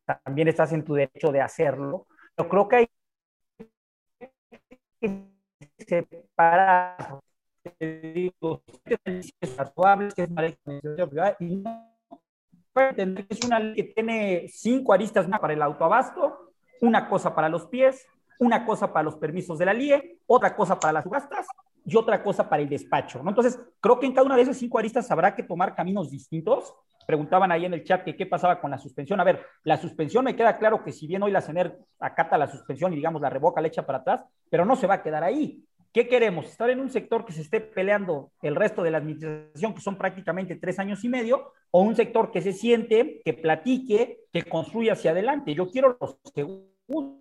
también estás en tu derecho de hacerlo. Pero creo que hay que separar, digo, que es y no entender que es una ley que tiene cinco aristas más para el autoabasto, una cosa para los pies, una cosa para los permisos de la LIE, otra cosa para las subastas y otra cosa para el despacho. ¿no? Entonces, creo que en cada una de esas cinco aristas habrá que tomar caminos distintos. Preguntaban ahí en el chat que qué pasaba con la suspensión. A ver, la suspensión me queda claro que si bien hoy la CENER acata la suspensión y digamos la revoca, la echa para atrás, pero no se va a quedar ahí. ¿Qué queremos? ¿Estar en un sector que se esté peleando el resto de la administración, que son prácticamente tres años y medio, o un sector que se siente, que platique, que construya hacia adelante? Yo quiero los segundos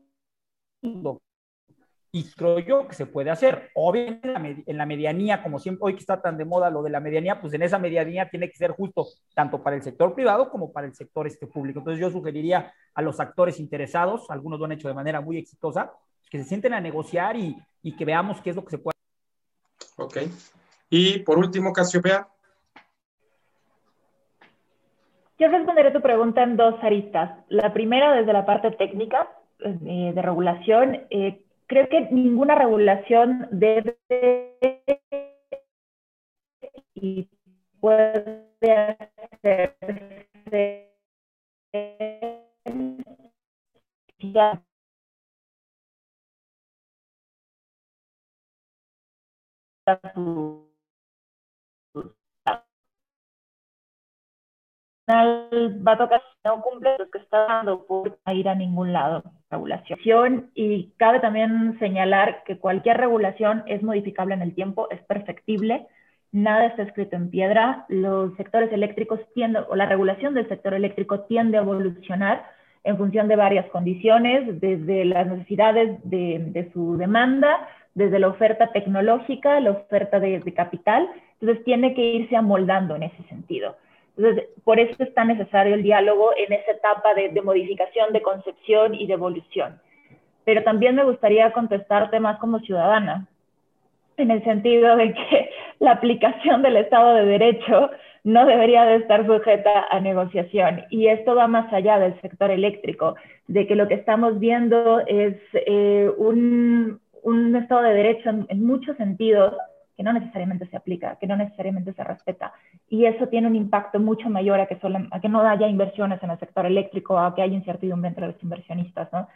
y creo yo que se puede hacer. Obviamente en la, medianía, como siempre hoy que está tan de moda lo de la medianía, pues en esa medianía tiene que ser justo tanto para el sector privado como para el sector este público. Entonces yo sugeriría a los actores interesados, algunos lo han hecho de manera muy exitosa, que se sienten a negociar y, y que veamos qué es lo que se puede. Ok. Y por último, Casiopea. Yo responderé tu pregunta en dos aristas. La primera desde la parte técnica eh, de regulación. Eh, creo que ninguna regulación debe y puede hacerse va a tocar no cumple lo que está dando por ir a ningún lado. Regulación y cabe también señalar que cualquier regulación es modificable en el tiempo, es perfectible, nada está escrito en piedra. Los sectores eléctricos tienden, o la regulación del sector eléctrico tiende a evolucionar en función de varias condiciones, desde las necesidades de, de su demanda, desde la oferta tecnológica, la oferta de, de capital. Entonces tiene que irse amoldando en ese sentido. Entonces, por eso es tan necesario el diálogo en esa etapa de, modificación, de concepción y de evolución. Pero también me gustaría contestarte más como ciudadana, en el sentido de que la aplicación del Estado de Derecho no debería de estar sujeta a negociación. Y esto va más allá del sector eléctrico, de que lo que estamos viendo es eh, un, Estado de Derecho en muchos sentidos que no necesariamente se aplica, que no necesariamente se respeta. Y eso tiene un impacto mucho mayor a que, solo, a que no haya inversiones en el sector eléctrico, a que haya incertidumbre entre los inversionistas. ¿no?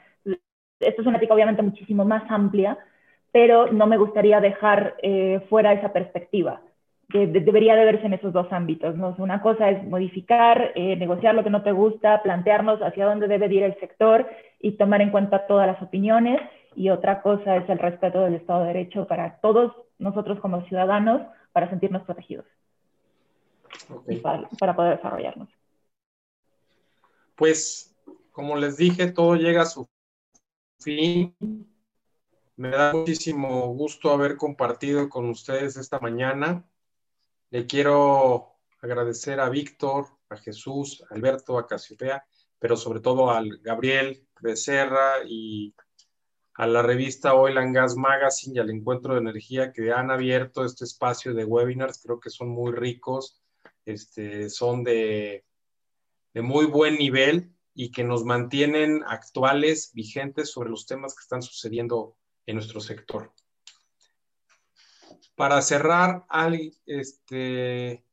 Esto es una ética obviamente muchísimo más amplia, pero no me gustaría dejar eh, fuera esa perspectiva debería de verse en esos dos ámbitos. ¿no? Una cosa es modificar, eh, negociar lo que no te gusta, plantearnos hacia dónde debe ir el sector y tomar en cuenta todas las opiniones. Y otra cosa es el respeto del Estado de Derecho para todos nosotros como ciudadanos para sentirnos protegidos y para, poder desarrollarnos. Pues, como les dije, todo llega a su fin. Me da muchísimo gusto haber compartido con ustedes esta mañana. Le quiero agradecer a Víctor, a Jesús, a Alberto, a Casiopea, pero sobre todo al Gabriel Becerra y a la revista Oil and Gas Magazine y al Encuentro de Energía que han abierto este espacio de webinars. Creo que son muy ricos, este, son de, de muy buen nivel y que nos mantienen actuales, vigentes sobre los temas que están sucediendo en nuestro sector. Para cerrar, este,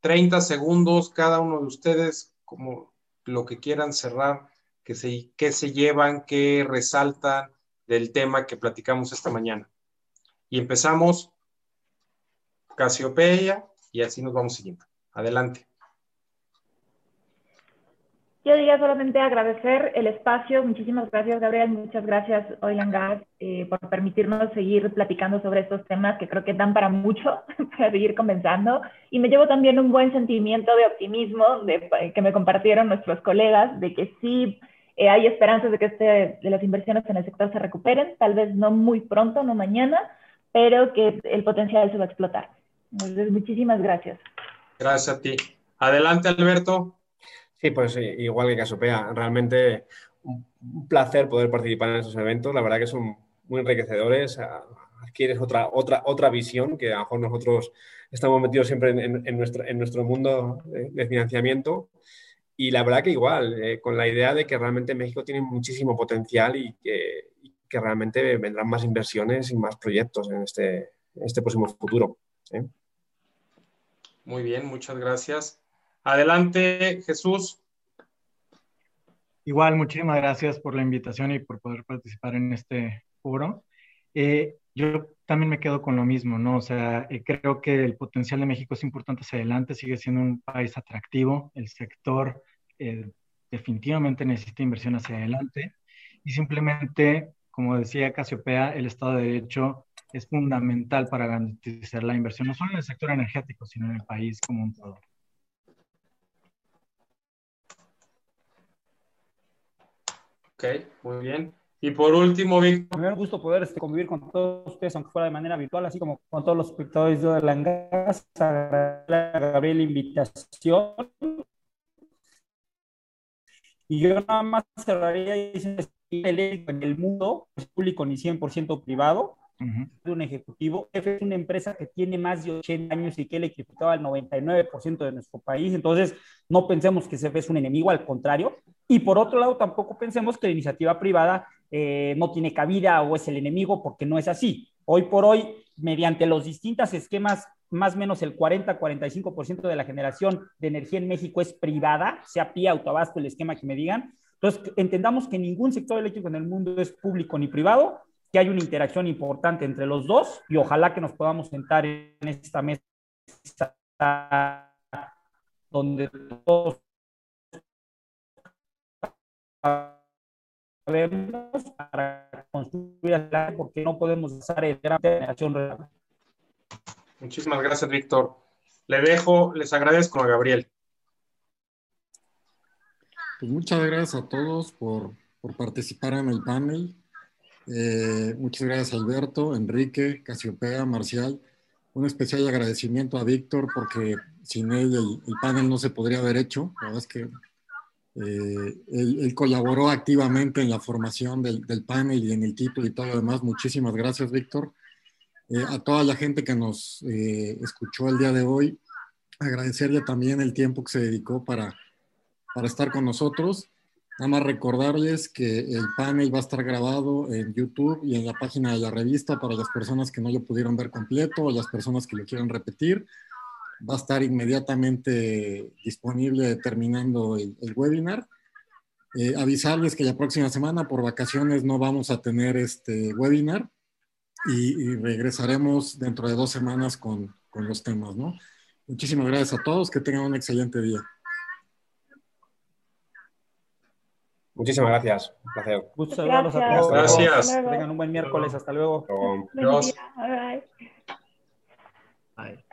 30 segundos cada uno de ustedes, como lo que quieran cerrar, que se, que se llevan, que resaltan, del tema que platicamos esta mañana. Y empezamos Casiopeia y así nos vamos siguiendo. Adelante. Yo diría solamente agradecer el espacio. Muchísimas gracias, Gabriel. Muchas gracias, Oilan Gas, eh, por permitirnos seguir platicando sobre estos temas que creo que dan para mucho, para seguir comenzando. Y me llevo también un buen sentimiento de optimismo de, que me compartieron nuestros colegas, de que sí eh, hay esperanzas de que este, de las inversiones en el sector se recuperen, tal vez no muy pronto, no mañana, pero que el potencial se va a explotar. Entonces, muchísimas gracias. Gracias a ti. Adelante, Alberto. Sí, pues igual que Casopea, realmente un placer poder participar en estos eventos. La verdad que son muy enriquecedores. Adquieres otra, otra, otra visión que a lo mejor nosotros estamos metidos siempre en, nuestro, en nuestro mundo de financiamiento y la verdad que igual, eh, con la idea de que realmente México tiene muchísimo potencial y que, que realmente vendrán más inversiones y más proyectos en este, este próximo futuro. Muy bien, muchas gracias. Adelante, Jesús. Igual, muchísimas gracias por la invitación y por poder participar en este foro. Eh, yo también me quedo con lo mismo, ¿no? O sea, eh, creo que el potencial de México es importante hacia adelante, sigue siendo un país atractivo, el sector eh, definitivamente necesita inversión hacia adelante y simplemente, como decía Casiopea, el Estado de Derecho es fundamental para garantizar la inversión, no solo en el sector energético, sino en el país como un todo. Ok, muy bien. Y por último, Víctor. Me gusto poder este, convivir con todos ustedes, aunque fuera de manera virtual, así como con todos los espectadores de la Langas. A Gabriel la invitación. Y yo nada más cerraría diciendo en el mundo es público ni 100% privado de un ejecutivo. F es una empresa que tiene más de 80 años y que electrificaba el 99% de nuestro país. Entonces, no pensemos que CF es un enemigo, al contrario. Y por otro lado, tampoco pensemos que la iniciativa privada eh, no tiene cabida o es el enemigo, porque no es así. Hoy por hoy, mediante los distintos esquemas, más o menos el 40-45% de la generación de energía en México es privada, sea PIA, autobasto, el esquema que me digan. Entonces, entendamos que ningún sector eléctrico en el mundo es público ni privado, que hay una interacción importante entre los dos y ojalá que nos podamos sentar en esta mesa donde todos para construir porque no podemos usar el gran generación real. Muchísimas gracias, Víctor. Le dejo, les agradezco a Gabriel. Pues muchas gracias a todos por, por participar en el panel. Eh, muchas gracias Alberto, Enrique, Casiopea, Marcial. Un especial agradecimiento a Víctor porque sin él el, panel no se podría haber hecho. La verdad es que eh, él, colaboró activamente en la formación del, panel y en el título y todo lo demás. Muchísimas gracias, Víctor. Eh, a toda la gente que nos escuchó el día de hoy, agradecerle también el tiempo que se dedicó para, para estar con nosotros. Nada más recordarles que el panel va a estar grabado en YouTube y en la página de la revista para las personas que no lo pudieron ver completo o las personas que lo quieran repetir. Va a estar inmediatamente disponible terminando el, webinar. Eh, avisarles que la próxima semana por vacaciones no vamos a tener este webinar y, regresaremos dentro de dos semanas con, con los temas, ¿no? Muchísimas gracias a todos, que tengan un excelente día. Muchísimas gracias. Un placer. Muchas saludarlos a todos. Gracias. Tengan un buen miércoles. Hasta luego. Adiós. Bye.